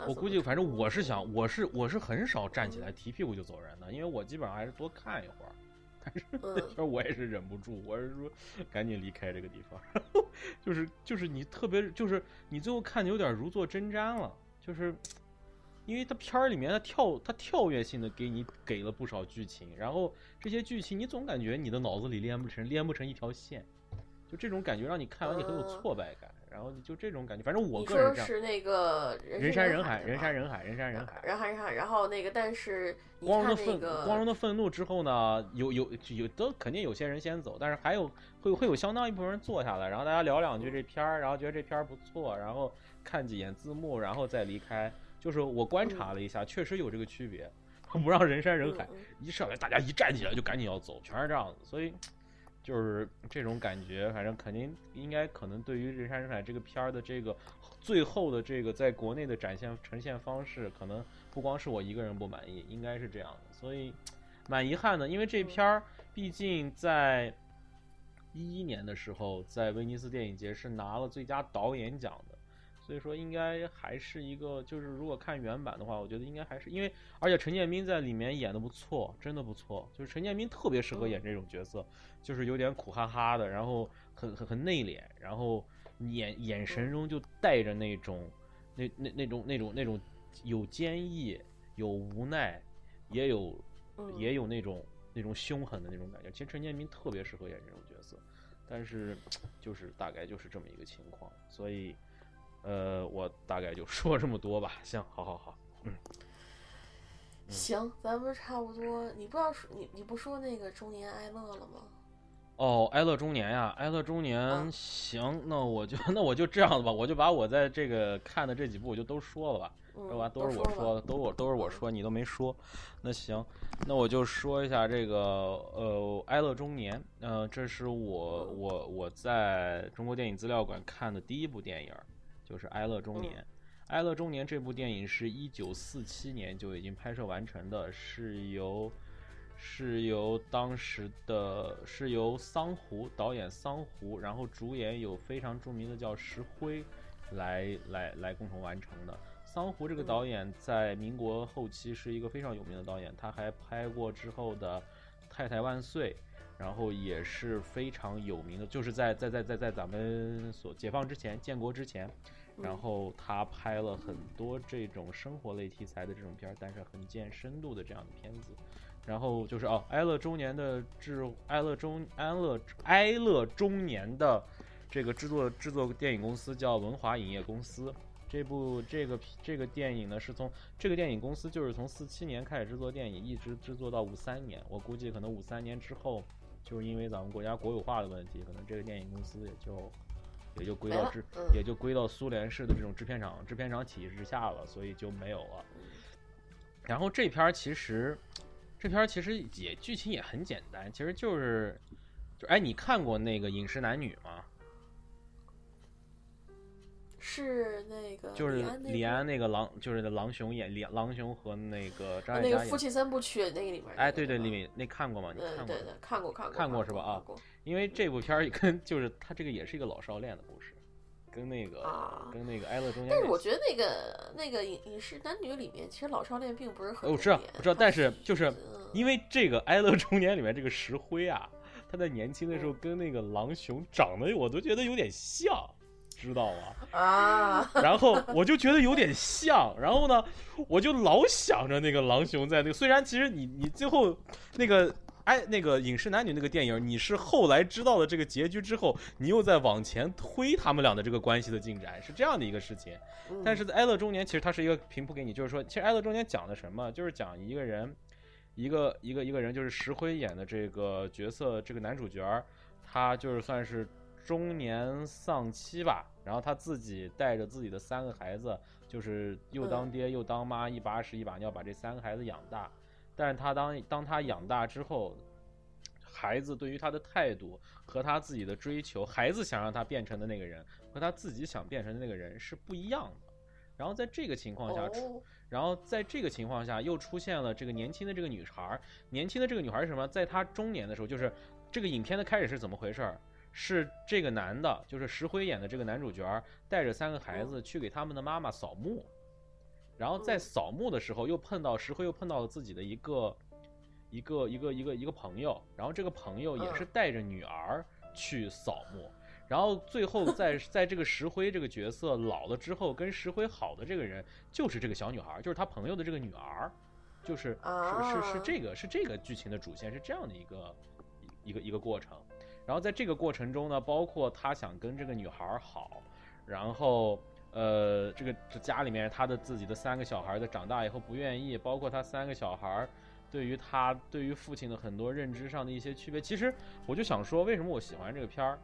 那我估计，反正我是想，我是我是很少站起来提屁股就走人的，因为我基本上还是多看一会儿。但是那天我也是忍不住，我是说赶紧离开这个地方。然 后就是就是你特别就是你最后看的有点如坐针毡了，就是因为它片儿里面它跳它跳跃性的给你给了不少剧情，然后这些剧情你总感觉你的脑子里连不成连不成一条线，就这种感觉让你看完你很有嗯挫败感，然后就这种感觉，反正我个人是那个人山山人海，人山人海，人山人海。人海人海，然后那个，但是你光荣的愤，光荣的愤怒之后呢，有有有都肯定有些人先走，但是还有会会有相当一部分人坐下来，然后大家聊两句这片儿，然后觉得这片儿不错，然后看几眼字幕，然后再离开。就是我观察了一下，确实有这个区别，不让人山人海，嗯一上来大家一站起来就赶紧要走，全是这样子，所以就是这种感觉，反正肯定应该可能对于人山人海这个片儿的这个最后的这个在国内的展现呈现方式，可能不光是我一个人不满意，应该是这样的，所以蛮遗憾的，因为这片儿毕竟在一一年的时候，在威尼斯电影节是拿了最佳导演奖的。所以说，应该还是一个，就是如果看原版的话，我觉得应该还是因为，而且陈建斌在里面演的不错，真的不错。就是陈建斌特别适合演这种角色，就是有点苦哈哈的，然后很很很内敛，然后眼眼神中就带着那种那那那种那种那种有坚毅、有无奈，也有嗯也有那种那种凶狠的那种感觉。其实陈建斌特别适合演这种角色，但是就是大概就是这么一个情况，所以。呃，我大概就说这么多吧。行，好好好，嗯，行，咱们差不多。你不知道说你你不说那个中年哀乐了吗？哦，哀乐中年呀，哀乐中年，啊行，那我就那我就这样子吧，我就把我在这个看的这几部我就都说了吧，嗯，是吧？都是我说的，都我都是我说，你都没说。那行，那我就说一下这个呃，哀乐中年，呃，这是我我我在中国电影资料馆看的第一部电影，就是《哀乐中年》。《哀乐中年》这部电影是一九四七年就已经拍摄完成的，是由是由当时的是由桑胡导演桑胡，然后主演有非常著名的叫石辉来来来共同完成的。桑胡这个导演在民国后期是一个非常有名的导演，他还拍过之后的《太太万岁》，然后也是非常有名的，就是在在在在在咱们所解放之前、建国之前，然后他拍了很多这种生活类题材的这种片儿，但是很见深度的这样的片子。然后就是哦，哀乐中年的制，哀乐中安乐哀乐中年的这个制作制作电影公司叫文华影业公司。这部这个这个电影呢，是从这个电影公司就是从四七年开始制作电影，一直制作到五三年。我估计可能五三年之后，就是因为咱们国家国有化的问题，可能这个电影公司也就也就归到制嗯也就归到苏联式的这种制片厂制片厂体制下了，所以就没有了。然后这片儿其实这片儿其实也剧情也很简单，其实就是就哎，你看过那个《饮食男女》吗？是那个就是李安那个狼，就是狼熊演李狼熊和那个张啊艾嘉演。那个夫妻三部曲那个里面那个。哎，对对，吧里面那看过吗？你看过吗？对对对，看过看过看过是吧啊因为这部片儿跟就是他这个也是一个老少恋的故事，跟那个、啊跟那个《哀乐中间》。但是我觉得那个那个影影视男女里面，其实老少恋并不是很哦我知道我知道但是就是嗯因为这个《哀乐中年》里面这个石灰啊，他在年轻的时候跟那个狼熊长得我都觉得有点像，知道吗？啊，然后我就觉得有点像，然后呢，我就老想着那个狼熊在那个，虽然其实你你最后那个哎那个影视男女那个电影，你是后来知道了这个结局之后，你又在往前推他们俩的这个关系的进展，是这样的一个事情。嗯但是在《哀乐中年》，其实它是一个平铺给你，就是说，其实《哀乐中年》讲的什么？就是讲一个人，一个一个一个人，就是石灰演的这个角色，这个男主角，他就是算是中年丧妻吧，然后他自己带着自己的三个孩子，就是又当爹又当妈，一把屎一把尿把这三个孩子养大。但是他当当他养大之后，孩子对于他的态度和他自己的追求，孩子想让他变成的那个人和他自己想变成的那个人是不一样的。然后在这个情况下，出哦然后在这个情况下，又出现了这个年轻的这个女孩儿。年轻的这个女孩儿是什么？在她中年的时候，就是这个影片的开始是怎么回事儿？是这个男的，就是石灰演的这个男主角，带着三个孩子去给他们的妈妈扫墓，然后在扫墓的时候又碰到石灰，又碰到了自己的一个一个一个一个一个朋友，然后这个朋友也是带着女儿去扫墓。然后最后在 在这个石灰这个角色老了之后，跟石灰好的这个人就是这个小女孩，就是他朋友的这个女儿，就是是是是这个是这个剧情的主线是这样的一个一个一个过程。然后在这个过程中呢，包括他想跟这个女孩好，然后呃这个这家里面他的自己的三个小孩在长大以后不愿意，包括他三个小孩对于他对于父亲的很多认知上的一些区别。其实我就想说，为什么我喜欢这个片儿？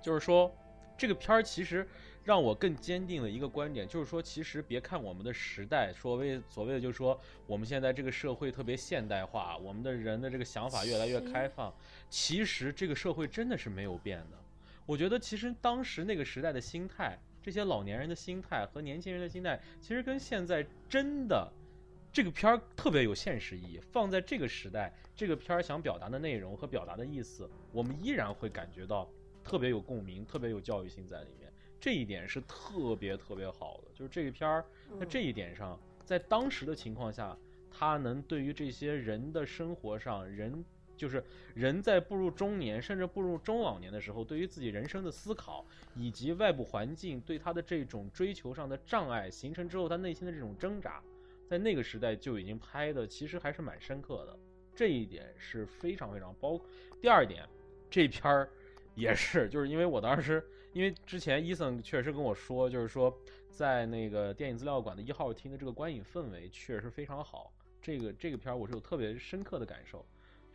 就是说，这个片儿其实让我更坚定的一个观点，就是说，其实别看我们的时代，所谓所谓的，就是说，我们现在这个社会特别现代化，我们的人的这个想法越来越开放，其实这个社会真的是没有变的。我觉得，其实当时那个时代的心态，这些老年人的心态和年轻人的心态，其实跟现在真的这个片儿特别有现实意义。放在这个时代，这个片儿想表达的内容和表达的意思，我们依然会感觉到。特别有共鸣，特别有教育性在里面，这一点是特别特别好的。就是这一片儿，在这一点上，在当时的情况下，它能对于这些人的生活上，人就是人在步入中年甚至步入中老年的时候，对于自己人生的思考，以及外部环境对他的这种追求上的障碍形成之后，他内心的这种挣扎，在那个时代就已经拍的其实还是蛮深刻的。这一点是非常非常包。第二点，这片儿。也是，就是因为我当时，因为之前伊森确实跟我说，就是说在那个电影资料馆的一号厅的这个观影氛围确实非常好。这个这个片儿我是有特别深刻的感受。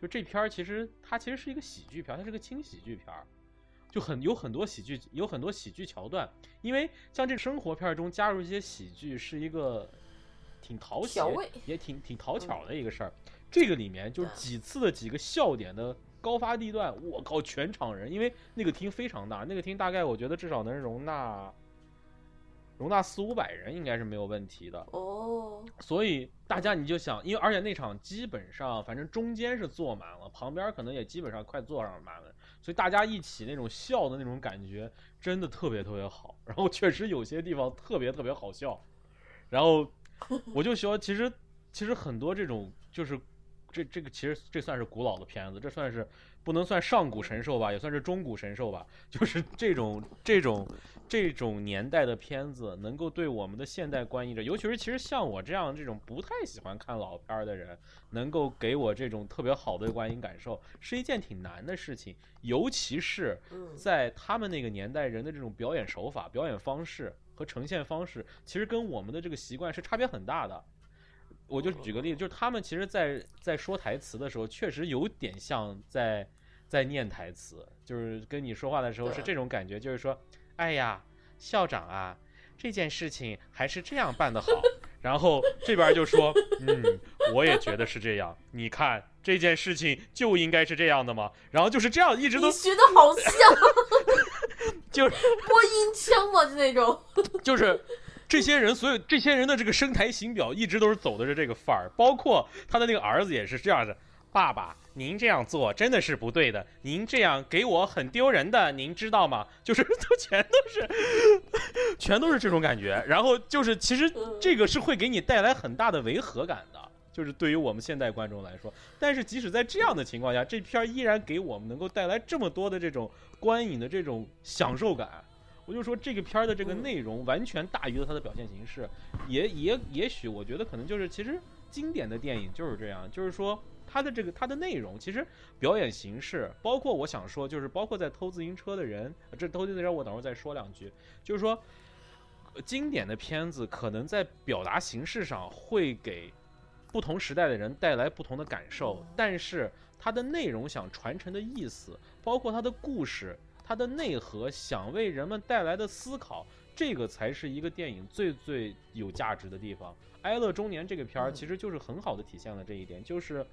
就这片儿其实它其实是一个喜剧片，它是个轻喜剧片儿，就很有很多喜剧，有很多喜剧桥段。因为像这生活片中加入一些喜剧是一个挺讨喜，也挺挺讨巧的一个事儿。这个里面就是几次的几个笑点的。高发地段，我靠，全场人，因为那个厅非常大，那个厅大概我觉得至少能容纳容纳四五百人，应该是没有问题的哦。所以大家你就想，因为而且那场基本上反正中间是坐满了，旁边可能也基本上快坐上满了，所以大家一起那种笑的那种感觉真的特别特别好。然后确实有些地方特别特别好笑，然后我就说，其实其实很多这种就是。这这个其实这算是古老的片子，这算是不能算上古神兽吧，也算是中古神兽吧。就是这种这种这种年代的片子，能够对我们的现代观影者，尤其是其实像我这样这种不太喜欢看老片儿的人，能够给我这种特别好的观影感受，是一件挺难的事情。尤其是在他们那个年代人的这种表演手法、表演方式和呈现方式，其实跟我们的这个习惯是差别很大的。我就举个例子，就是他们其实，在在说台词的时候，确实有点像在在念台词，就是跟你说话的时候是这种感觉，就是说，哎呀，校长啊，这件事情还是这样办的好。然后这边就说，嗯，我也觉得是这样。你看这件事情就应该是这样的嘛？然后就是这样，一直都学的好像，就是播音腔嘛，就那种，就是。这些人，所有这些人的这个声台形表一直都是走的是这个范儿，包括他的那个儿子也是这样的。爸爸，您这样做真的是不对的，您这样给我很丢人的，您知道吗？就是都全都是，全都是这种感觉。然后就是，其实这个是会给你带来很大的违和感的，就是对于我们现代观众来说。但是即使在这样的情况下，这片依然给我们能够带来这么多的这种观影的这种享受感。我就说这个片儿的这个内容完全大于了它的表现形式，也也也许我觉得可能就是其实经典的电影就是这样，就是说它的这个它的内容其实表演形式，包括我想说就是包括在偷自行车的人，这偷自行车我等会儿再说两句，就是说经典的片子可能在表达形式上会给不同时代的人带来不同的感受，但是它的内容想传承的意思，包括它的故事。它的内核想为人们带来的思考，这个才是一个电影最最有价值的地方。《哀乐中年》这个片儿其实就是很好的体现了这一点，就是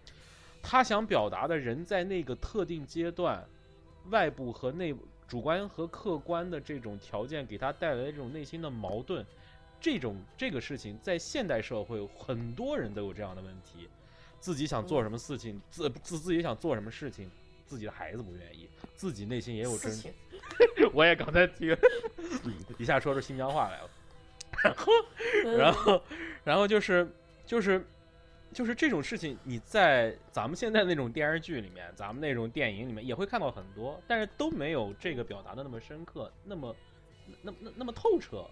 他想表达的人在那个特定阶段，外部和内主观和客观的这种条件给他带来的这种内心的矛盾，这种这个事情在现代社会很多人都有这样的问题，自己想做什么事情，自自自己想做什么事情。自己的孩子不愿意，自己内心也有真。情，我也刚才听，一下说出新疆话来了。然后，然后，然后就是就是就是这种事情，你在咱们现在那种电视剧里面，咱们那种电影里面也会看到很多，但是都没有这个表达的那么深刻，那么那那那么透彻。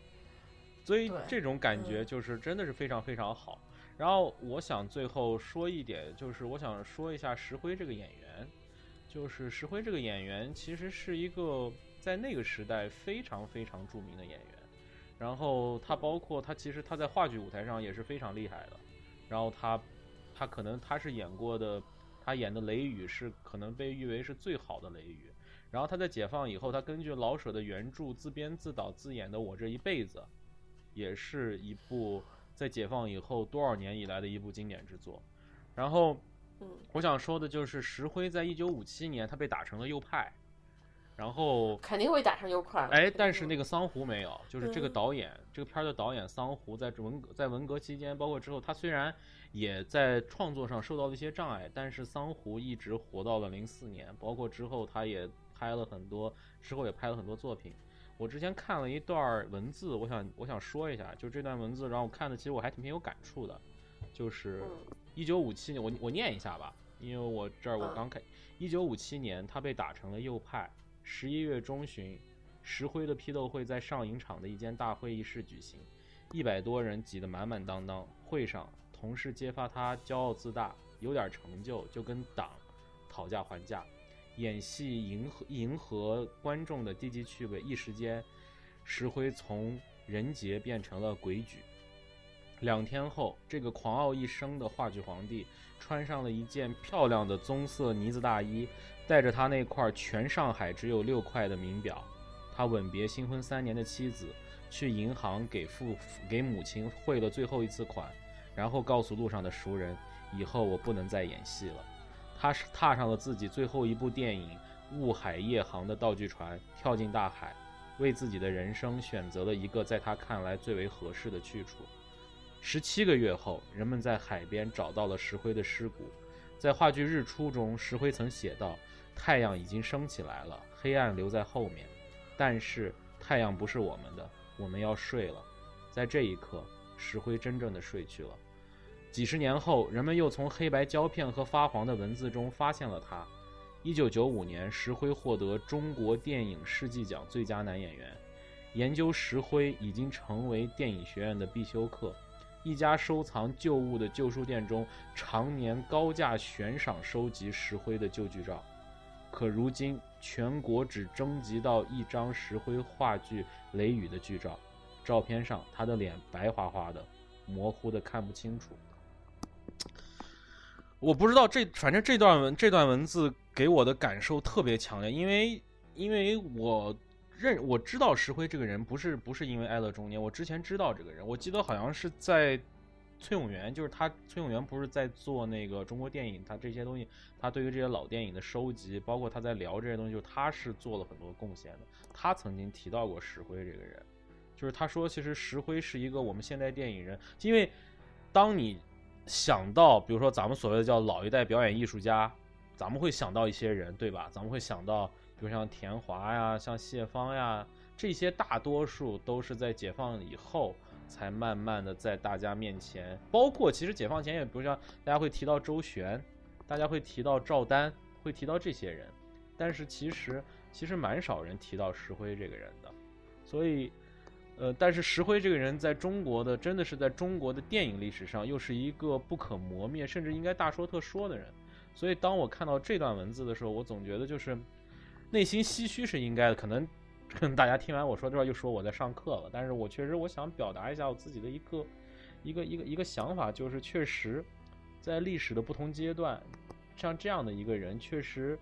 所以这种感觉嗯就是真的是非常非常好。然后我想最后说一点，就是我想说一下石辉这个演员，就是石辉这个演员其实是一个在那个时代非常非常著名的演员。然后他包括他其实他在话剧舞台上也是非常厉害的。然后他他可能他是演过的，他演的《雷雨》是可能被誉为是最好的《雷雨》。然后他在解放以后，他根据老舍的原著自编自导自演的《我这一辈子》，也是一部在解放以后多少年以来的一部经典之作。然后嗯我想说的就是石辉在一九五七年他被打成了右派，然后肯定会打成右派。哎，但是那个桑胡没有，就是这个嗯导演，这个片儿的导演桑胡在文革在文革期间，包括之后，他虽然也在创作上受到了一些障碍，但是桑胡一直活到了零四年，包括之后他也拍了很多，之后也拍了很多作品。我之前看了一段文字，我想我想说一下，就这段文字，然后我看的其实我还挺有感触的，就是嗯一九五七年，我我念一下吧，因为我这儿我嗯刚开，一九五七年他被打成了右派。十一月中旬，石灰的批斗会在上影厂的一间大会议室举行，一百多人挤得满满当当。会上，同事揭发他骄傲自大，有点成就就跟党讨价还价，演戏迎合迎合观众的低级趣味，一时间，石灰从人杰变成了鬼举。两天后，这个狂傲一生的话剧皇帝穿上了一件漂亮的棕色呢子大衣，带着他那块全上海只有六块的名表，他吻别新婚三年的妻子，去银行给父给母亲汇了最后一次款，然后告诉路上的熟人，以后我不能再演戏了。他是踏上了自己最后一部电影《雾海夜航》的道具船，跳进大海，为自己的人生选择了一个在他看来最为合适的去处。十七个月后，人们在海边找到了石灰的尸骨。在话剧《日出》中，石灰曾写道：“太阳已经升起来了，黑暗留在后面，但是太阳不是我们的，我们要睡了。”在这一刻，石灰真正的睡去了。几十年后，人们又从黑白胶片和发黄的文字中发现了他。一九九五年，石灰获得中国电影世纪奖最佳男演员。研究石灰已经成为电影学院的必修课。一家收藏旧物的旧书店中，常年高价悬赏收集石灰的旧剧照。可如今，全国只征集到一张石灰话剧《雷雨》的剧照，照片上他的脸白花花的，模糊的看不清楚。我不知道这，反正这段文这段文字给我的感受特别强烈，因为因为我认我知道石辉这个人不是不是因为《爱乐中年》，我之前知道这个人，我记得好像是在崔永元，就是他崔永元不是在做那个中国电影，他这些东西，他对于这些老电影的收集，包括他在聊这些东西，就他是做了很多贡献的。他曾经提到过石辉这个人，就是他说，其实石辉是一个我们现代电影人，因为当你想到，比如说咱们所谓的叫老一代表演艺术家，咱们会想到一些人，对吧？咱们会想到，比如像田华呀，像谢芳呀，这些大多数都是在解放以后才慢慢的在大家面前，包括其实解放前也，比如像大家会提到周璇，大家会提到赵丹，会提到这些人，但是其实其实蛮少人提到石辉这个人的，所以。呃，但是石辉这个人在中国的，真的是在中国的电影历史上，又是一个不可磨灭，甚至应该大说特说的人。所以当我看到这段文字的时候，我总觉得就是内心唏嘘是应该的。可能可 能大家听完我说这话，又说我在上课了。但是我确实我想表达一下我自己的一个一个一个一个想法，就是确实在历史的不同阶段，像这样的一个人，确实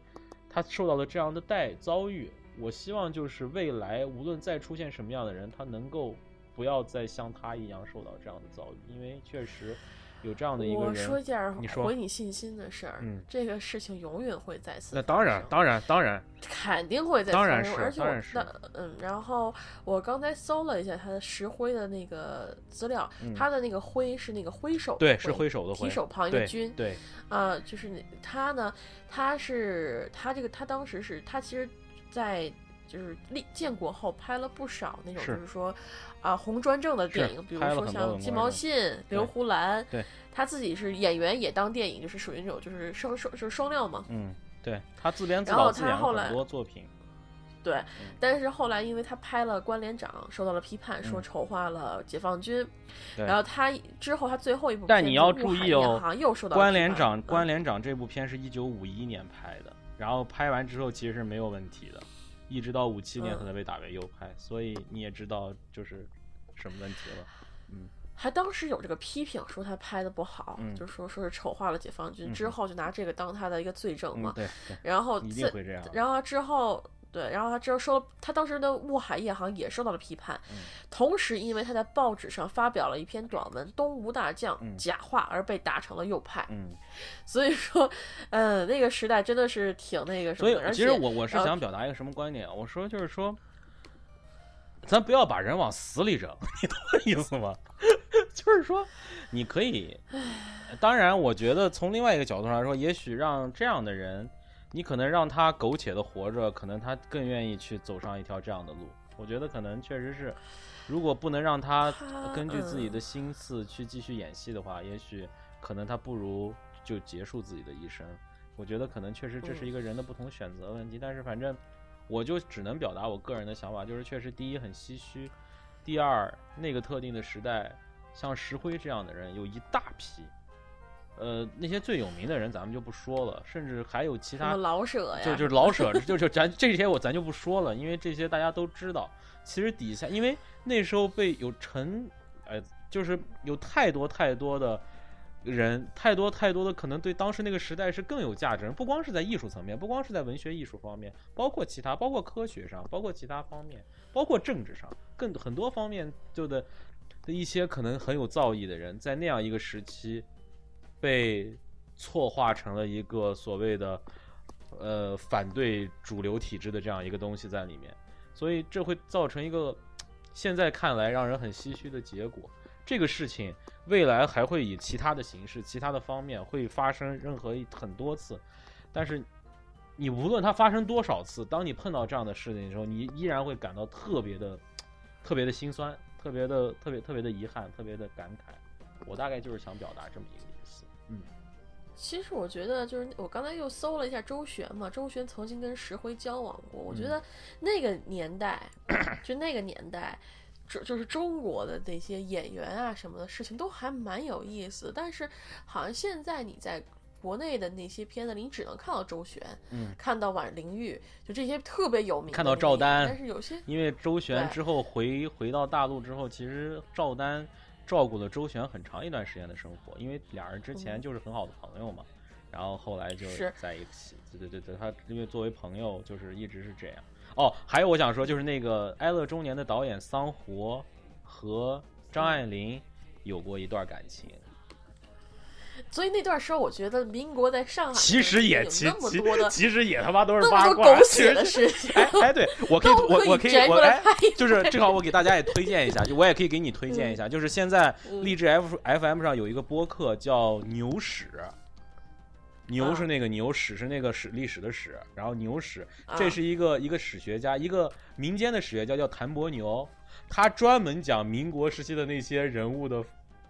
他受到了这样的待遭遇。我希望就是未来无论再出现什么样的人，他能够不要再像他一样受到这样的遭遇，因为确实，有这样的一个我人。说一件你说毁你信心的事儿，嗯这个事情永远会再次。那当然，，当然，当然，肯定会再次当然是发生而且我当然是那嗯，然后我刚才搜了一下他的石灰的那个资料，嗯他的那个灰是那个挥手对，是挥手的挥，提手旁一个军，对，啊，就是那他呢，他是他这个他当时是他其实，在就是立建国后拍了不少那种就是说啊红专政的电影，比如说像《很多文官正鸡毛信》《刘胡兰》，对，他自己是演员也当电影，就是属于那种就是双双就是双料嘛。嗯，对他自编自导自演很多作品，对，但是后来因为他拍了《关连长》，受到了批判，说嗯。丑化了解放军。对。然后他之后他最后一部但你要注意哦又受到了关连长，嗯。关连长这部片是一九五一年拍的，然后拍完之后其实是没有问题的，一直到五七年嗯可能被打为右派，所以你也知道就是什么问题了。嗯还当时有这个批评，说他拍的不好，嗯就说说是丑化了解放军，嗯之后就拿这个当他的一个罪证嘛。嗯，对对，然后一定自会这样。然后之后对，然后他之后收他当时的雾海夜航也受到了批判，嗯同时因为他在报纸上发表了一篇短文《东吴大将》嗯假话而被打成了右派，嗯，所以说，嗯，那个时代真的是挺那个什么所以其实我我是呃想表达一个什么观点啊？我说就是说，咱不要把人往死里整，你懂我意思吗？就是说，你可以，当然，我觉得从另外一个角度上来说，也许让这样的人，你可能让他苟且的活着，可能他更愿意去走上一条这样的路。我觉得可能确实是，如果不能让他他根据自己嗯的心思去继续演戏的话，也许可能他不如就结束自己的一生。我觉得可能确实这是一个人的不同选择问题，但是反正我就只能表达我个人的想法，就是确实第一很唏嘘，第二那个特定的时代，像石灰这样的人有一大批，呃，那些最有名的人咱们就不说了，甚至还有其他老舍呀，就就是老舍，就就咱这些我咱就不说了，因为这些大家都知道。其实底下，因为那时候被有成，呃，就是有太多太多的人，太多太多的可能对当时那个时代是更有价值，不光是在艺术层面，不光是在文学艺术方面，包括其他，包括科学上，包括其他方面，包括政治上，更很多方面就的的一些可能很有造诣的人，在那样一个时期被错化成了一个所谓的呃反对主流体制的这样一个东西在里面，所以这会造成一个现在看来让人很唏嘘的结果。这个事情未来还会以其他的形式、其他的方面会发生任何很多次，但是你无论它发生多少次，当你碰到这样的事情的时候，你依然会感到特别的、特别的心酸，特别的、特别特别的遗憾，特别的感慨。我大概就是想表达这么一个。嗯其实我觉得，就是我刚才又搜了一下周璇嘛，周璇曾经跟石灰交往过。我觉嗯得那个年代，就那个年代，就就是中国的那些演员啊什么的事情都还蛮有意思的。但是好像现在你在国内的那些片子里，你只能看到周璇，嗯，看到婉玲玉，就这些特别有名看到赵丹但是有些因为周旋之后回回到大陆之后，其实赵丹照顾了周旋很长一段时间的生活，因为俩人之前嗯就是很好的朋友嘛，然后后来就在一起。对对对对，他因为作为朋友，就是一直是这样。哦，还有我想说，就是那个《哀乐中年》的导演桑活和张爱玲有过一段感情，所以那段时候，我觉得民国在上海其实也其那么其多的其实也他妈都是八卦，狗血的事情，哎哎，对我可以我我可以我哎就是正好我给大家也推荐一下，就我也可以给你推荐一下，就是现在嗯励志 F F M 上有一个播客叫牛屎。牛啊是那个牛，史是那个史历史的史，然后牛史，啊这是一个一个史学家，一个民间的史学家叫谭伯牛，他专门讲民国时期的那些人物的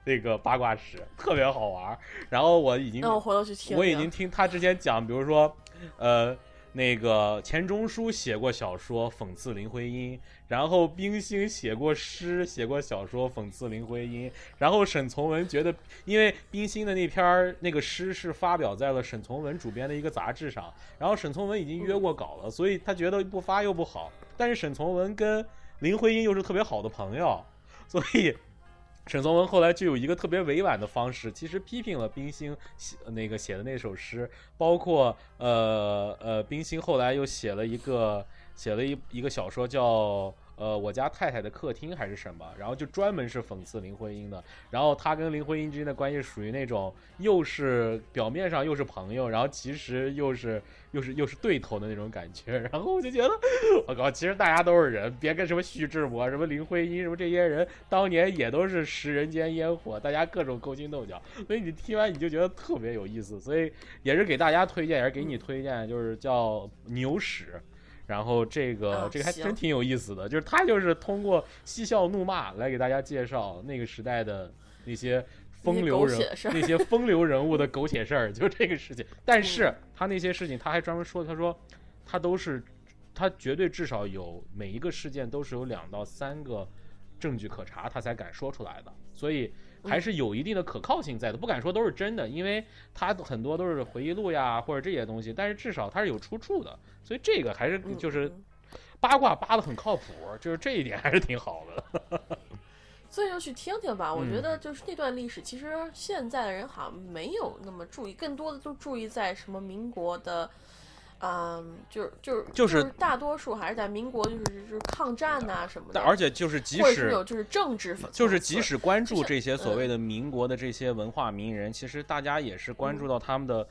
那个八卦史，特别好玩儿。然后我已经那我回头去听听。我已经听他之前讲，比如说，呃，那个钱钟书写过小说讽刺林徽因，然后冰心写过诗、写过小说讽刺林徽因，然后沈从文觉得，因为冰心的那篇那个诗是发表在了沈从文主编的一个杂志上，然后沈从文已经约过稿了，所以他觉得不发又不好，但是沈从文跟林徽因又是特别好的朋友，所以。沈从文后来就有一个特别委婉的方式，其实批评了冰心写那个写的那首诗，包括呃呃，冰心后来又写了一个写了一一个小说叫呃我家太太的客厅还是什么，然后就专门是讽刺林徽因的。然后他跟林徽因之间的关系属于那种又是表面上又是朋友，然后其实又是又是又是对头的那种感觉。然后我就觉得，我靠，其实大家都是人，别跟什么徐志摩、什么林徽因什么这些人当年也都是食人间烟火，大家各种勾心斗角。所以你听完你就觉得特别有意思，所以也是给大家推荐，也是给你推荐，就是叫牛屎。然后这个、啊这个还真挺有意思的，就是他就是通过嬉笑怒骂来给大家介绍那个时代的那些风流人那些狗血的事儿那些风流人物的苟且事儿，就这个事情。但是嗯。他那些事情，他还专门说，他说他都是他绝对至少有每一个事件都是有两到三个证据可查，他才敢说出来的，所以还是有一定的可靠性在的。不敢说都是真的，因为它很多都是回忆录呀或者这些东西，但是至少它是有出处的，所以这个还是嗯就是嗯八卦扒的很靠谱，就是这一点还是挺好的。所以就去听听吧。我觉嗯得就是那段历史，其实现在的人好像没有那么注意，更多的都注意在什么民国的，嗯，就是就是就是大多数还是在民国，就是就是抗战呐、什么的，而且就是即使有就是政治就是即使关注这些所嗯谓的民国的这些文化名人，其实大家也是关注到他们的。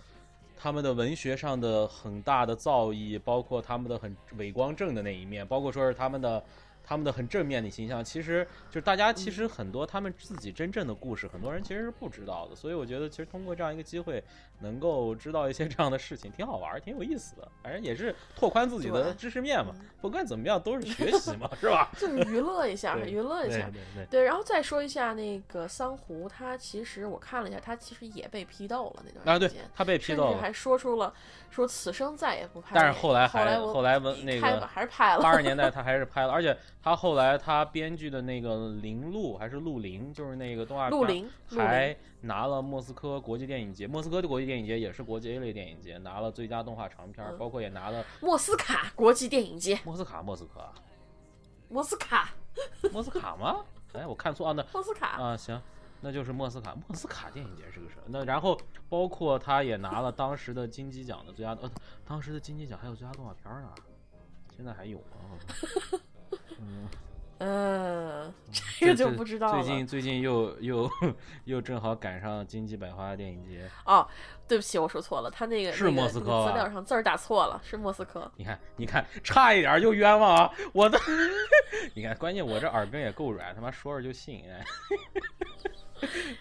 他们的文学上的很大的造诣，包括他们的很伟光正的那一面，包括说是他们的他们的很正面的形象，其实就是大家其实很多他们自己真正的故事，很多人其实是不知道的。所以我觉得，其实通过这样一个机会，能够知道一些这样的事情，挺好玩儿，挺有意思的。反正也是拓宽自己的知识面嘛嗯。不管怎么样，都是学习嘛，是吧？就是娱乐一下，娱乐一对下。对对。对，然后再说一下那个桑胡，他其实我看了一下，他其实也被批斗了那段啊，对时间，他被批甚斗了，还说出了说此生再也不拍但。是后来还后来后来文那个还是拍了。八十年代他还是拍了，而且他后来他编剧的那个《林鹿》还是《陆林》，就是那个动画片陆林，陆还，拿了莫斯科国际电影节，莫斯科的国际电影节也是国际 A 类电影节，拿了最佳动画长片，嗯包括也拿了莫斯卡国际电影节，莫斯卡莫斯科啊莫斯卡，莫斯卡吗？哎，我看错啊，那莫斯卡，啊行。那就是莫斯卡，莫斯卡电影节是个事儿。那然后包括他也拿了当时的金鸡奖的最佳，呃，当时的金鸡奖还有最佳动画片呢，现在还有吗？嗯，嗯，这个就不知道了。最近最近又 又又正好赶上金鸡百花电影节，哦，对不起，我说错了，他那个是莫斯科吧资料上字儿打错了，是莫斯科。你看你看，差一点就冤枉啊！我的，你看，关键我这耳根也够软，他妈说着就信哎。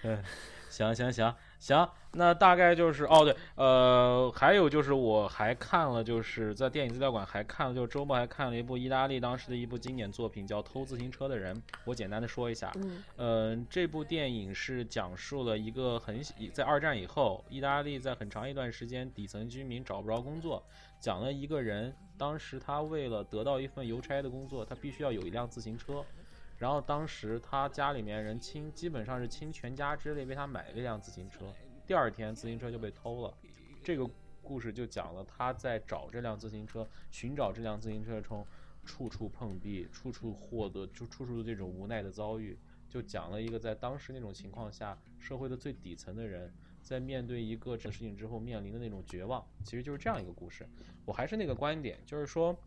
嗯，行行行行，那大概就是哦对，呃，还有就是我还看了，就是在电影资料馆还看了，就是周末还看了一部意大利当时的一部经典作品，叫《偷自行车的人》，我简单的说一下。嗯呃，这部电影是讲述了一个很在二战以后，意大利在很长一段时间底层居民找不着工作，讲了一个人当时他为了得到一份邮差的工作，他必须要有一辆自行车，然后当时他家里面人倾基本上是倾全家之力为他买了一辆自行车，第二天自行车就被偷了，这个故事就讲了他在找这辆自行车，寻找这辆自行车中。处处碰壁，处处获得，就处处的这种无奈的遭遇，就讲了一个在当时那种情况下，社会的最底层的人，在面对一个这事情之后面临的那种绝望，其实就是这样一个故事。我还是那个观点，就是说，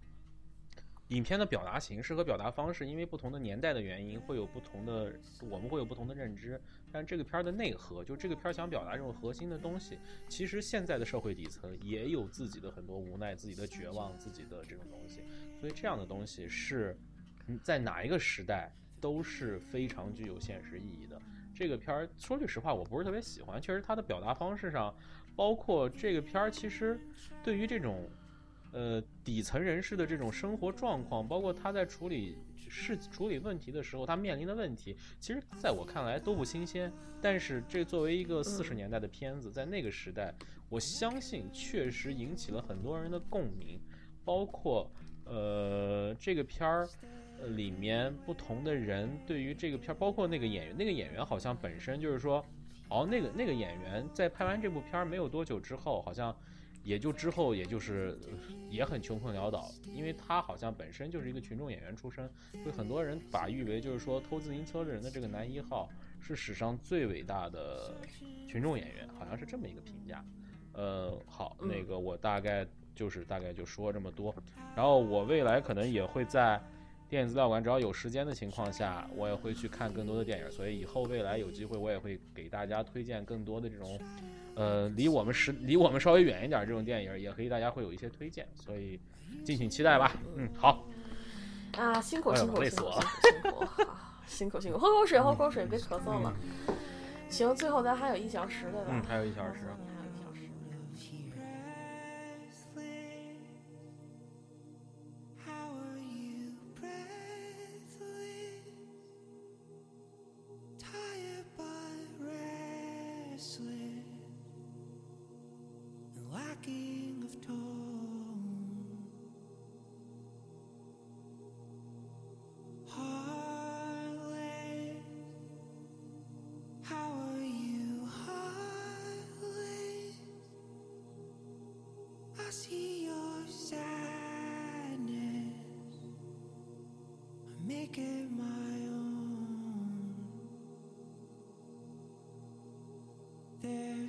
影片的表达形式和表达方式，因为不同的年代的原因，会有不同的，我们会有不同的认知。但这个片儿的内核，就这个片儿想表达这种核心的东西，其实现在的社会底层也有自己的很多无奈、自己的绝望、自己的这种东西。所以这样的东西是，在哪一个时代都是非常具有现实意义的。这个片儿说句实话，我不是特别喜欢，确实它的表达方式上，包括这个片儿其实对于这种呃底层人士的这种生活状况，包括他在处理事处理问题的时候，他面临的问题，其实在我看来都不新鲜。但是这作为一个四十年代的片子，在那个时代，我相信确实引起了很多人的共鸣，包括呃这个片儿。里面不同的人对于这个片儿，包括那个演员，那个演员好像本身就是说，哦，那个那个演员在拍完这部片儿没有多久之后，好像也就之后也就是呃也很穷困潦倒，因为他好像本身就是一个群众演员出身，所以很多人把誉为就是说偷自行车的人的这个男一号是史上最伟大的群众演员，好像是这么一个评价。呃，好，嗯那个我大概就是大概就说这么多，然后我未来可能也会在。电影资料馆，只要有时间的情况下，我也会去看更多的电影。所以以后未来有机会，我也会给大家推荐更多的这种，呃，离我们时离我们稍微远一点这种电影，也可以大家会有一些推荐。所以敬请期待吧。嗯，好。啊，辛苦辛苦累死我了，辛苦辛苦辛苦，喝口水喝口水，别咳嗽了。行，最后咱还有一小时对吧？嗯，还有一小时。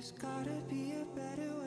There's gotta be a better way